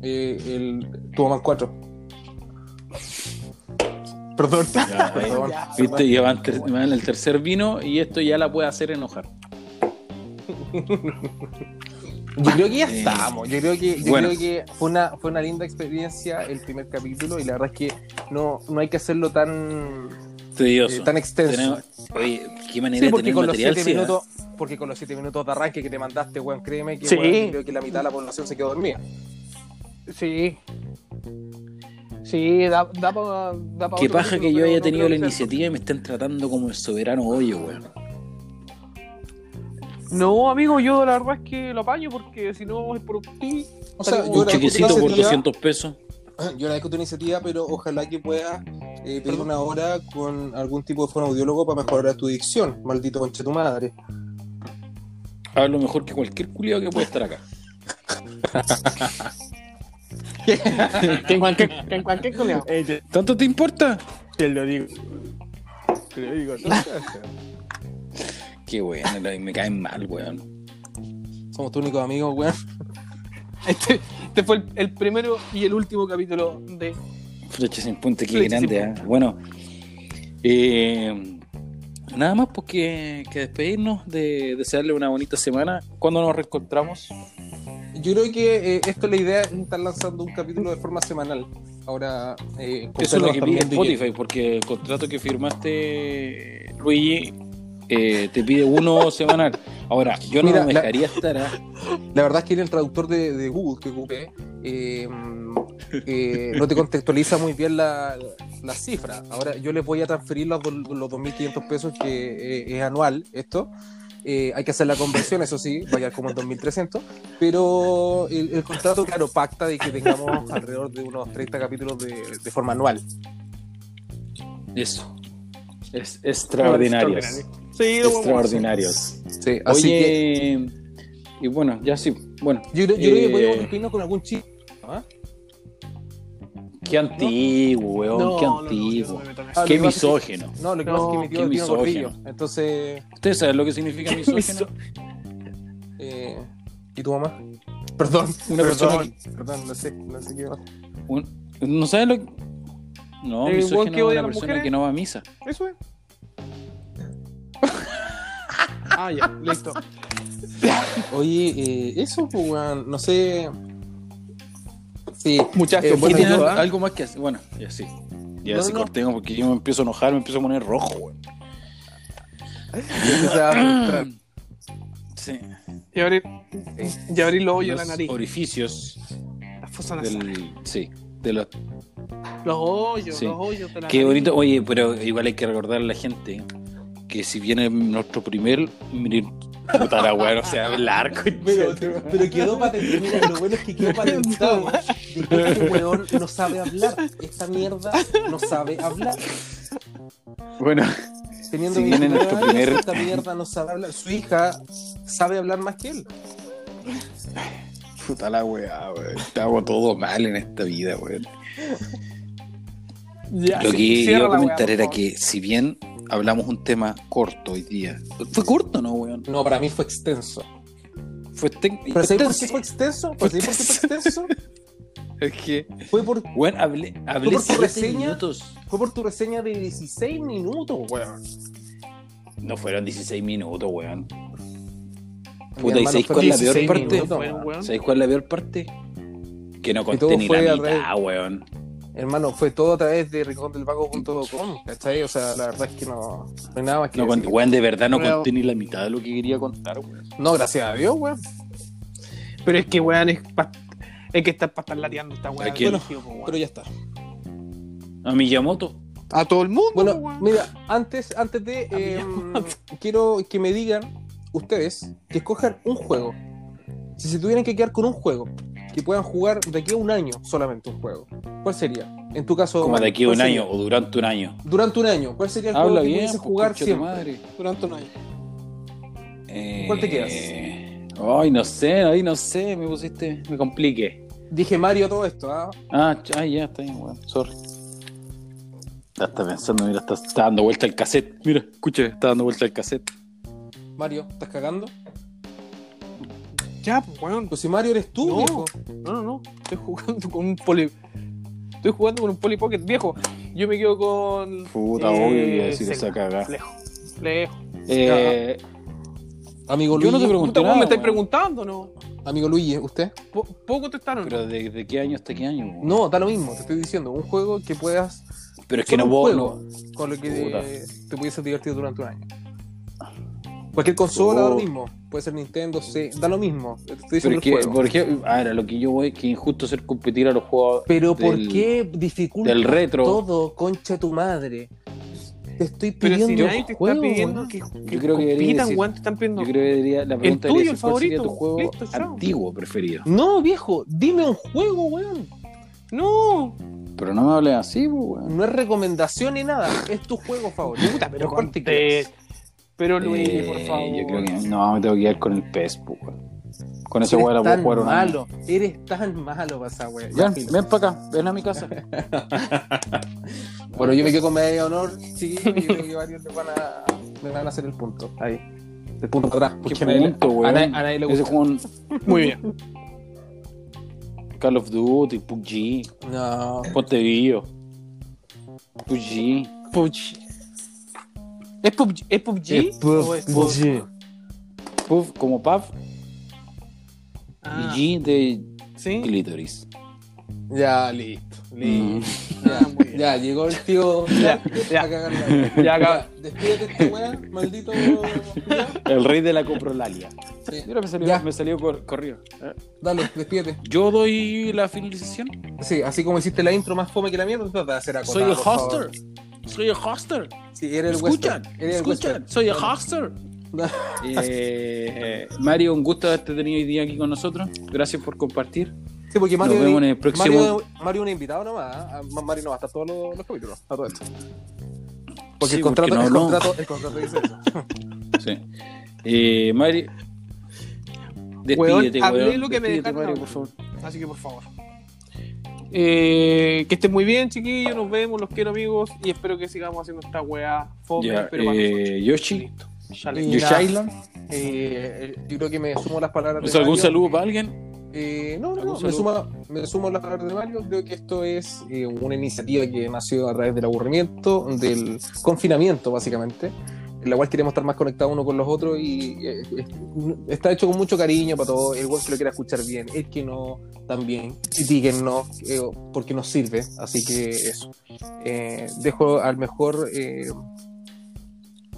[SPEAKER 3] Eh, el Tuoman 4. Perdón.
[SPEAKER 1] Ya, <laughs>
[SPEAKER 3] Perdón.
[SPEAKER 1] ahí. Viste, ya van, ter- van el tercer vino y esto ya la puede hacer enojar.
[SPEAKER 3] Yo creo que ya
[SPEAKER 1] Eh,
[SPEAKER 3] estamos. Yo creo que, yo
[SPEAKER 1] bueno.
[SPEAKER 3] creo que fue una, fue una linda experiencia el primer capítulo y la verdad es que no, no hay que hacerlo tan, eh, tan extenso.
[SPEAKER 1] Tenemos- oye, qué manera
[SPEAKER 3] Sí,
[SPEAKER 1] de
[SPEAKER 3] porque
[SPEAKER 1] tener
[SPEAKER 3] con, los
[SPEAKER 1] material,
[SPEAKER 3] siete
[SPEAKER 1] sí, ¿eh?
[SPEAKER 3] minutos, porque con los 7 minutos de arranque que te mandaste, weón, créeme que
[SPEAKER 2] Sí.
[SPEAKER 3] weón, creo que la mitad de la población se quedó dormida.
[SPEAKER 2] Sí. Sí, da, da para. Da pa
[SPEAKER 1] Qué paja que yo haya
[SPEAKER 2] no
[SPEAKER 1] tenido la iniciativa y me estén tratando como el soberano hoyo, weón.
[SPEAKER 2] No, amigo, yo la verdad es que lo apaño porque si no es por ti.
[SPEAKER 3] O sea,
[SPEAKER 2] Un
[SPEAKER 1] chequecito por
[SPEAKER 3] iniciativa,
[SPEAKER 1] 200 pesos. <clears throat>
[SPEAKER 3] yo agradezco tu iniciativa, pero ojalá que puedas eh, pedir una hora con algún tipo de fonoaudiólogo para mejorar tu dicción, maldito conche tu madre.
[SPEAKER 1] Hablo mejor que cualquier culiado que puede estar acá. <laughs>
[SPEAKER 2] Que en cualquier, que en cualquier culiao.
[SPEAKER 1] ¿Tanto te importa?
[SPEAKER 2] Te lo digo. Te lo digo. <laughs>
[SPEAKER 1] Qué bueno, la- me caen mal, weón.
[SPEAKER 3] Somos tus únicos amigos, weón. <laughs>
[SPEAKER 2] Este, este fue el, el primero y el último capítulo de.
[SPEAKER 1] Flecha sin punta, qué
[SPEAKER 2] Flecha
[SPEAKER 1] grande. ¿ah? Bueno, eh, nada más porque que despedirnos, de desearle una bonita semana. ¿Cuándo nos reencontramos?
[SPEAKER 3] Yo creo que eh, esto la idea es estar lanzando un capítulo de forma semanal. Ahora, eh,
[SPEAKER 1] Eso es lo que pide Spotify, porque el contrato que firmaste, Luigi, eh, te pide uno <laughs> semanal. Ahora, yo no
[SPEAKER 3] Mira,
[SPEAKER 1] me
[SPEAKER 3] la-
[SPEAKER 1] dejaría estar. ¿ah?
[SPEAKER 3] La verdad es que en el traductor de, de Google que ocupé eh, eh, no te contextualiza muy bien la, la cifra. Ahora yo les voy a transferir los, los 2.500 pesos que es anual esto. Eh, hay que hacer la conversión, eso sí, vaya como en 2.300. Pero el, el contrato, claro, pacta de que tengamos alrededor de unos 30 capítulos de, de forma anual.
[SPEAKER 1] Eso. Es extraordinarios.
[SPEAKER 2] Sí, a.
[SPEAKER 1] Extraordinarios.
[SPEAKER 3] Sí, así que
[SPEAKER 1] Oye, y bueno, ya sí. Bueno,
[SPEAKER 3] yo, creo- yo creo que
[SPEAKER 1] eh,
[SPEAKER 3] podríamos despedirnos con algún chiste. ¿ah?
[SPEAKER 1] Qué antiguo, weón,
[SPEAKER 2] No,
[SPEAKER 1] qué
[SPEAKER 2] no,
[SPEAKER 1] antiguo.
[SPEAKER 2] no.
[SPEAKER 3] Ah,
[SPEAKER 1] qué
[SPEAKER 3] que que-
[SPEAKER 1] misógino.
[SPEAKER 3] No, lo que pasa es que mi tío es. Entonces,
[SPEAKER 1] ¿Ustedes saben lo que significa misógino?
[SPEAKER 3] Eh, ¿Y tu mamá? Perdón,
[SPEAKER 1] Una persona
[SPEAKER 3] perdón, perdón, no sé, no sé qué va.
[SPEAKER 1] Un- ¿No saben lo que.? No,
[SPEAKER 2] weón que
[SPEAKER 1] es una persona
[SPEAKER 2] mujeres.
[SPEAKER 1] que no va a misa.
[SPEAKER 2] Eso es. ah, ya, listo.
[SPEAKER 3] Oye, eh, eso, pues, weón, no sé. Sí,
[SPEAKER 2] Muchachos,
[SPEAKER 3] Eh,
[SPEAKER 1] ¿Qué
[SPEAKER 3] bueno,
[SPEAKER 1] tiene
[SPEAKER 3] yo-
[SPEAKER 1] algo,
[SPEAKER 2] ¿ah?
[SPEAKER 1] algo más que hacer? Bueno, ya sí. Ya
[SPEAKER 3] No,
[SPEAKER 1] sí
[SPEAKER 3] no.
[SPEAKER 1] cortemos porque yo me empiezo a enojar, me empiezo a poner rojo,
[SPEAKER 3] empecé a.
[SPEAKER 1] Sí.
[SPEAKER 2] Y abrir, y abrir los hoyos de
[SPEAKER 1] Los
[SPEAKER 2] la nariz.
[SPEAKER 1] orificios
[SPEAKER 2] La fosa nasal.
[SPEAKER 1] Sí, de los.
[SPEAKER 2] Los hoyos,
[SPEAKER 1] Sí.
[SPEAKER 2] los hoyos de la
[SPEAKER 1] Qué
[SPEAKER 2] nariz.
[SPEAKER 1] bonito. Oye, pero igual hay que recordar a la gente que si viene nuestro primer. Puta la weá, no se va a hablar,
[SPEAKER 3] Pero, <laughs> pero quedó patentado. Mira, lo bueno es que quedó <laughs> patentado. De que este weón no sabe hablar. Esta mierda no sabe hablar.
[SPEAKER 1] Bueno,
[SPEAKER 3] Teniendo
[SPEAKER 1] Si viene
[SPEAKER 3] 29
[SPEAKER 1] nuestro
[SPEAKER 3] años,
[SPEAKER 1] primer-
[SPEAKER 3] Esta mierda no sabe hablar. Su hija sabe hablar más que él.
[SPEAKER 1] puta la weá, weón. Estamos todo mal en esta vida, weón.
[SPEAKER 2] Ya,
[SPEAKER 1] Lo que iba a
[SPEAKER 2] la weá,
[SPEAKER 1] comentar era que si bien hablamos un tema corto hoy día, fue corto, ¿no, weón?
[SPEAKER 3] No, para mí fue extenso.
[SPEAKER 1] Fue tec-
[SPEAKER 3] ¿Pero sabes por
[SPEAKER 1] extenso.
[SPEAKER 3] qué fue extenso? ¿Pero sabes por qué fue extenso? <laughs>
[SPEAKER 1] Es que,
[SPEAKER 3] Fue por,
[SPEAKER 1] weón, hablé, hablé
[SPEAKER 3] por tu reseña?
[SPEAKER 1] minutos.
[SPEAKER 3] fue por tu reseña de 16 minutos, weón.
[SPEAKER 1] No fueron 16 minutos, weón. Puta, ¿y sabéis
[SPEAKER 3] fue
[SPEAKER 1] cuál es la
[SPEAKER 3] 16
[SPEAKER 1] peor parte?
[SPEAKER 2] Bueno.
[SPEAKER 1] ¿Sabéis cuál es la peor parte? Que no conté ni
[SPEAKER 3] fue
[SPEAKER 1] la mitad, weón.
[SPEAKER 3] Hermano, fue todo a través de ricondelvago.com, ¿cachai? O sea, la verdad es que no, no hay nada más que
[SPEAKER 1] No
[SPEAKER 3] decir.
[SPEAKER 1] weón, de verdad no
[SPEAKER 2] Pero-
[SPEAKER 1] conté ni la mitad de lo que quería contar, weón.
[SPEAKER 3] No, gracias a Dios, weón.
[SPEAKER 2] Pero es que, weón, es, pa- es que está para estar lateando esta weón.
[SPEAKER 3] Pero ya está.
[SPEAKER 1] A Miyamoto.
[SPEAKER 2] A todo el mundo,
[SPEAKER 3] Bueno,
[SPEAKER 2] weón.
[SPEAKER 3] mira, antes, antes de. Eh, <laughs> quiero que me digan, ustedes, que escojan un juego. Si se tuvieran que quedar con un juego, que puedan jugar de aquí a un año solamente un juego, ¿cuál sería? En tu caso.
[SPEAKER 1] Como de aquí a
[SPEAKER 3] ¿cuál
[SPEAKER 1] un
[SPEAKER 3] sería?
[SPEAKER 1] año o durante un año.
[SPEAKER 3] Durante un año, ¿cuál sería el
[SPEAKER 1] Habla
[SPEAKER 3] juego que
[SPEAKER 1] bien,
[SPEAKER 3] pudieses
[SPEAKER 1] pues,
[SPEAKER 3] jugar siempre?
[SPEAKER 1] madre.
[SPEAKER 2] Durante un año.
[SPEAKER 1] Eh,
[SPEAKER 3] ¿Cuál te quedas?
[SPEAKER 1] Ay, no sé, ahí no sé, me pusiste, me complique.
[SPEAKER 3] Dije Mario todo esto, ¿ah?
[SPEAKER 1] Ah, ah, ya, está bien, weón, sorry. Ya está pensando, mira, está, está dando vuelta el cassette. Mira, escucha, está dando vuelta el cassette.
[SPEAKER 3] Mario, ¿estás cagando?
[SPEAKER 2] Ya, pues, weón.
[SPEAKER 3] Pues si Mario eres tú,
[SPEAKER 2] No.
[SPEAKER 3] viejo.
[SPEAKER 2] No, no, no. Estoy jugando con un poli. Estoy jugando con un Polly Pocket viejo. Yo me quedo con.
[SPEAKER 1] Puta,
[SPEAKER 2] Eh,
[SPEAKER 1] obvio, iba a decir esa cagada.
[SPEAKER 2] Lejos. Lejos.
[SPEAKER 1] Eh,
[SPEAKER 3] Amigo
[SPEAKER 1] Yo
[SPEAKER 3] Luigi.
[SPEAKER 1] no te pregunté.
[SPEAKER 2] Puta, weón,
[SPEAKER 1] nada,
[SPEAKER 2] me estáis preguntando, ¿no?
[SPEAKER 3] Amigo Luigi, ¿usted?
[SPEAKER 2] Po- ¿Puedo contestar o no?
[SPEAKER 1] pero de, de qué año hasta qué año? weón?
[SPEAKER 3] No, da lo mismo, te estoy diciendo. Un juego que puedas.
[SPEAKER 1] pero es que no
[SPEAKER 3] un
[SPEAKER 1] puedo.
[SPEAKER 3] con lo que
[SPEAKER 1] Puta.
[SPEAKER 3] te pudiese divertir durante un año. Cualquier consola da lo
[SPEAKER 1] Oh.
[SPEAKER 3] mismo. Puede ser Nintendo, sí, da lo mismo. Estoy
[SPEAKER 1] Pero
[SPEAKER 3] el
[SPEAKER 1] que,
[SPEAKER 3] juego.
[SPEAKER 1] por ejemplo, ahora lo que yo voy es que injusto hacer competir a los juegos.
[SPEAKER 3] Pero ¿por
[SPEAKER 1] del-
[SPEAKER 3] qué dificulta
[SPEAKER 1] del retro.
[SPEAKER 3] todo, concha tu madre? Te estoy
[SPEAKER 2] Pero
[SPEAKER 3] pidiendo
[SPEAKER 2] si
[SPEAKER 1] yo
[SPEAKER 2] nadie te
[SPEAKER 3] juego,
[SPEAKER 2] está pidiendo que, que
[SPEAKER 1] creo que debería
[SPEAKER 2] compitan,
[SPEAKER 1] decir-
[SPEAKER 2] te están pidiendo.
[SPEAKER 1] Yo creo que debería, la pregunta
[SPEAKER 2] tuyo,
[SPEAKER 1] debería
[SPEAKER 2] el
[SPEAKER 1] ser cuál sería tu
[SPEAKER 2] favorito.
[SPEAKER 1] juego
[SPEAKER 2] Listo,
[SPEAKER 1] antiguo preferido.
[SPEAKER 3] No, viejo, dime un juego, weón.
[SPEAKER 2] No,
[SPEAKER 1] Pero no me hables así, pues, weón.
[SPEAKER 3] No es recomendación ni nada, es tu juego favorito.
[SPEAKER 2] puta, pero
[SPEAKER 3] ¿Cuál te
[SPEAKER 2] conté. Pero Luis,
[SPEAKER 1] Eh,
[SPEAKER 2] por favor.
[SPEAKER 1] Yo creo que no, me tengo que ir con el PES, pues. Con
[SPEAKER 3] Eres
[SPEAKER 1] weá la puedo
[SPEAKER 3] tan
[SPEAKER 1] jugar un año.
[SPEAKER 3] malo, eres tan malo para esa weá. Ya,
[SPEAKER 1] Ven,
[SPEAKER 3] filo.
[SPEAKER 1] ven para acá, ven a mi casa.
[SPEAKER 3] Bueno, yo me quedo con medalla de honor, sí, y yo creo <laughs> que varios le van a, le van a hacer el punto. Ahí. El punto para atrás.
[SPEAKER 1] ¿Qué
[SPEAKER 3] porque a
[SPEAKER 1] punto,
[SPEAKER 3] a
[SPEAKER 1] weón?
[SPEAKER 3] nadie- a nadie le
[SPEAKER 1] Ese
[SPEAKER 3] gusta.
[SPEAKER 1] juego,
[SPEAKER 2] Muy bien.
[SPEAKER 1] Call of Duty, PUBG,
[SPEAKER 3] No.
[SPEAKER 1] Ponte Vivo. PUBG.
[SPEAKER 2] PUBG. ¿Es PUBG? ¿Es PUBG?
[SPEAKER 3] Es pub-
[SPEAKER 2] ¿O es
[SPEAKER 3] PUBG.
[SPEAKER 1] PUB como PUB
[SPEAKER 2] Ah,
[SPEAKER 1] y G de
[SPEAKER 2] ¿Sí?
[SPEAKER 1] Clitoris.
[SPEAKER 3] Ya, listo. listo.
[SPEAKER 1] Mm. <laughs>
[SPEAKER 3] Ya,
[SPEAKER 2] muy bien.
[SPEAKER 3] ya, llegó el tío
[SPEAKER 2] Ya, ya.
[SPEAKER 3] a cagar la wea.
[SPEAKER 2] Ya, acá.
[SPEAKER 3] Despídete esta weá, maldito.
[SPEAKER 1] El rey de la coprolalia.
[SPEAKER 3] Sí.
[SPEAKER 1] Mira, me salió,
[SPEAKER 3] Ya.
[SPEAKER 1] me salió cor- corrido. Eh,
[SPEAKER 3] Dale, despídete.
[SPEAKER 1] Yo doy la finalización.
[SPEAKER 3] Sí, así como hiciste la intro más fome que la mierda, trata de hacer acotado,
[SPEAKER 1] Soy el hoster. Soy el hoster.
[SPEAKER 3] Sí, eres el
[SPEAKER 1] Escuchan,
[SPEAKER 3] western. Eres el
[SPEAKER 1] escuchan.
[SPEAKER 3] western.
[SPEAKER 1] Soy el hoster. <laughs> Eh, Mario, un gusto haberte tenido hoy día aquí con nosotros. Gracias por compartir.
[SPEAKER 3] Sí, porque Mario,
[SPEAKER 1] Nos vemos en el próximo-
[SPEAKER 3] Mario, Mario es un invitado nomás. ¿ah? Mario no va a estar todos los, los capítulos. A todo esto. Porque
[SPEAKER 1] Sí,
[SPEAKER 3] el, contrato,
[SPEAKER 1] porque no
[SPEAKER 3] el, contrato, el contrato dice eso.
[SPEAKER 1] Sí. Eh, Mario. Despídete,
[SPEAKER 2] Weón, hablé
[SPEAKER 1] weón.
[SPEAKER 2] lo que me
[SPEAKER 1] Despídete,
[SPEAKER 2] dejaron
[SPEAKER 1] Mario, por favor.
[SPEAKER 2] Así que por favor. Eh, que estén muy bien, chiquillos. Nos vemos, los quiero, amigos. Y espero que sigamos haciendo esta weá fome.
[SPEAKER 1] Ya,
[SPEAKER 2] pero
[SPEAKER 1] eh, Yoshi.
[SPEAKER 3] Eh, yo creo que me sumo a las palabras
[SPEAKER 1] ¿O
[SPEAKER 3] de
[SPEAKER 1] ¿Algún
[SPEAKER 3] Mario.
[SPEAKER 1] saludo para alguien?
[SPEAKER 3] Eh, no, no,
[SPEAKER 1] ¿Algún
[SPEAKER 3] no, me sumo, me sumo a las palabras de Mario. Creo que esto es eh, una iniciativa que nació a través del aburrimiento, del confinamiento, básicamente, en la cual queremos estar más conectados uno con los otros y eh, está hecho con mucho cariño para todos. El que lo quiera escuchar bien, el que no, también. Critiquennos, eh, porque nos sirve. Así que eso. Eh, dejo al mejor. eh,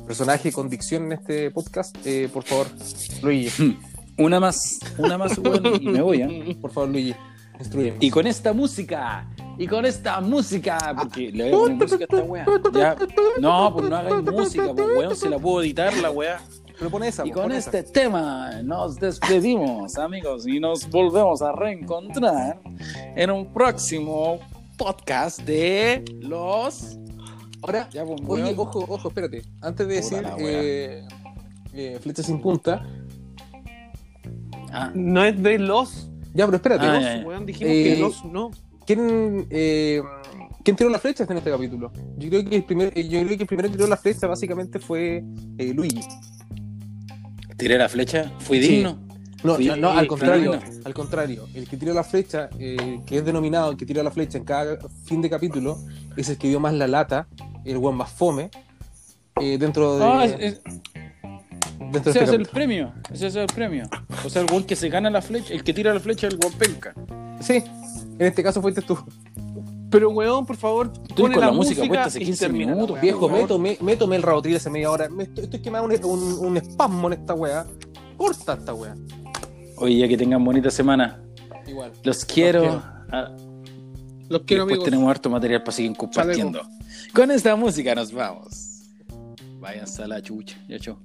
[SPEAKER 3] personaje con dicción en este podcast, eh, por favor, Luigi, <laughs>
[SPEAKER 1] Una más, una más, weón, y me voy, ¿eh?
[SPEAKER 3] por favor, Luigi, instruyeme.
[SPEAKER 1] Y con esta música, y con esta música, porque le voy a poner música a esta weá. Ya. No, pues no hagáis música, pues weón, se la puedo editar la weá.
[SPEAKER 3] Pero pon esa,
[SPEAKER 1] Y
[SPEAKER 3] po,
[SPEAKER 1] con
[SPEAKER 3] pon esa.
[SPEAKER 1] este tema nos despedimos, amigos, y nos volvemos a reencontrar en un próximo podcast de los.
[SPEAKER 3] Ahora,
[SPEAKER 1] Ya, pues,
[SPEAKER 3] oye,
[SPEAKER 1] weón.
[SPEAKER 3] ojo, ojo, espérate. Antes de
[SPEAKER 1] Puta
[SPEAKER 3] decir eh, eh, flecha sin punta,
[SPEAKER 1] Ah,
[SPEAKER 2] No es de los.
[SPEAKER 3] ya, pero espérate.
[SPEAKER 1] Ah, ya.
[SPEAKER 2] Weón, dijimos
[SPEAKER 3] Eh,
[SPEAKER 2] que los no.
[SPEAKER 3] ¿Quién, eh, ¿Quién tiró las flechas en este capítulo? Yo creo que el primer, yo creo que el primero que tiró la flecha básicamente fue eh, Luigi.
[SPEAKER 1] tiré la flecha, fui
[SPEAKER 3] Sí.
[SPEAKER 1] digno.
[SPEAKER 3] No,
[SPEAKER 1] Fui-
[SPEAKER 3] no, no, al contrario,
[SPEAKER 1] digno.
[SPEAKER 3] al contrario. El que tiró la flecha, eh, que es denominado el que tira la flecha en cada fin de capítulo, es el que dio más la lata, el buen más fome, eh, dentro de,
[SPEAKER 1] Ah, es- es-
[SPEAKER 3] dentro de
[SPEAKER 1] ese
[SPEAKER 3] este
[SPEAKER 1] es el premio. Ese es el premio. O sea, el weón que se gana la flecha, el que tira la flecha es el weón penca.
[SPEAKER 3] Sí, en este caso fuiste tú.
[SPEAKER 2] Pero, weón, por favor,
[SPEAKER 1] Estoy con la música puesta hace
[SPEAKER 2] y
[SPEAKER 1] 15
[SPEAKER 2] termina la
[SPEAKER 1] minutos,
[SPEAKER 3] Viejo, me tomé, me tomé el rabotril hace media hora. Me estoy, estoy quemando un, un, un espasmo en esta weá. Corta esta weá.
[SPEAKER 1] Oye, ya que tengan bonita semana.
[SPEAKER 3] Igual.
[SPEAKER 1] Los quiero.
[SPEAKER 3] quiero.
[SPEAKER 1] Ah,
[SPEAKER 2] Los quiero,
[SPEAKER 1] Después
[SPEAKER 2] amigos.
[SPEAKER 1] tenemos harto material para seguir compartiendo. Con esta música nos vamos. Váyanse a la chucha. Ya, chao.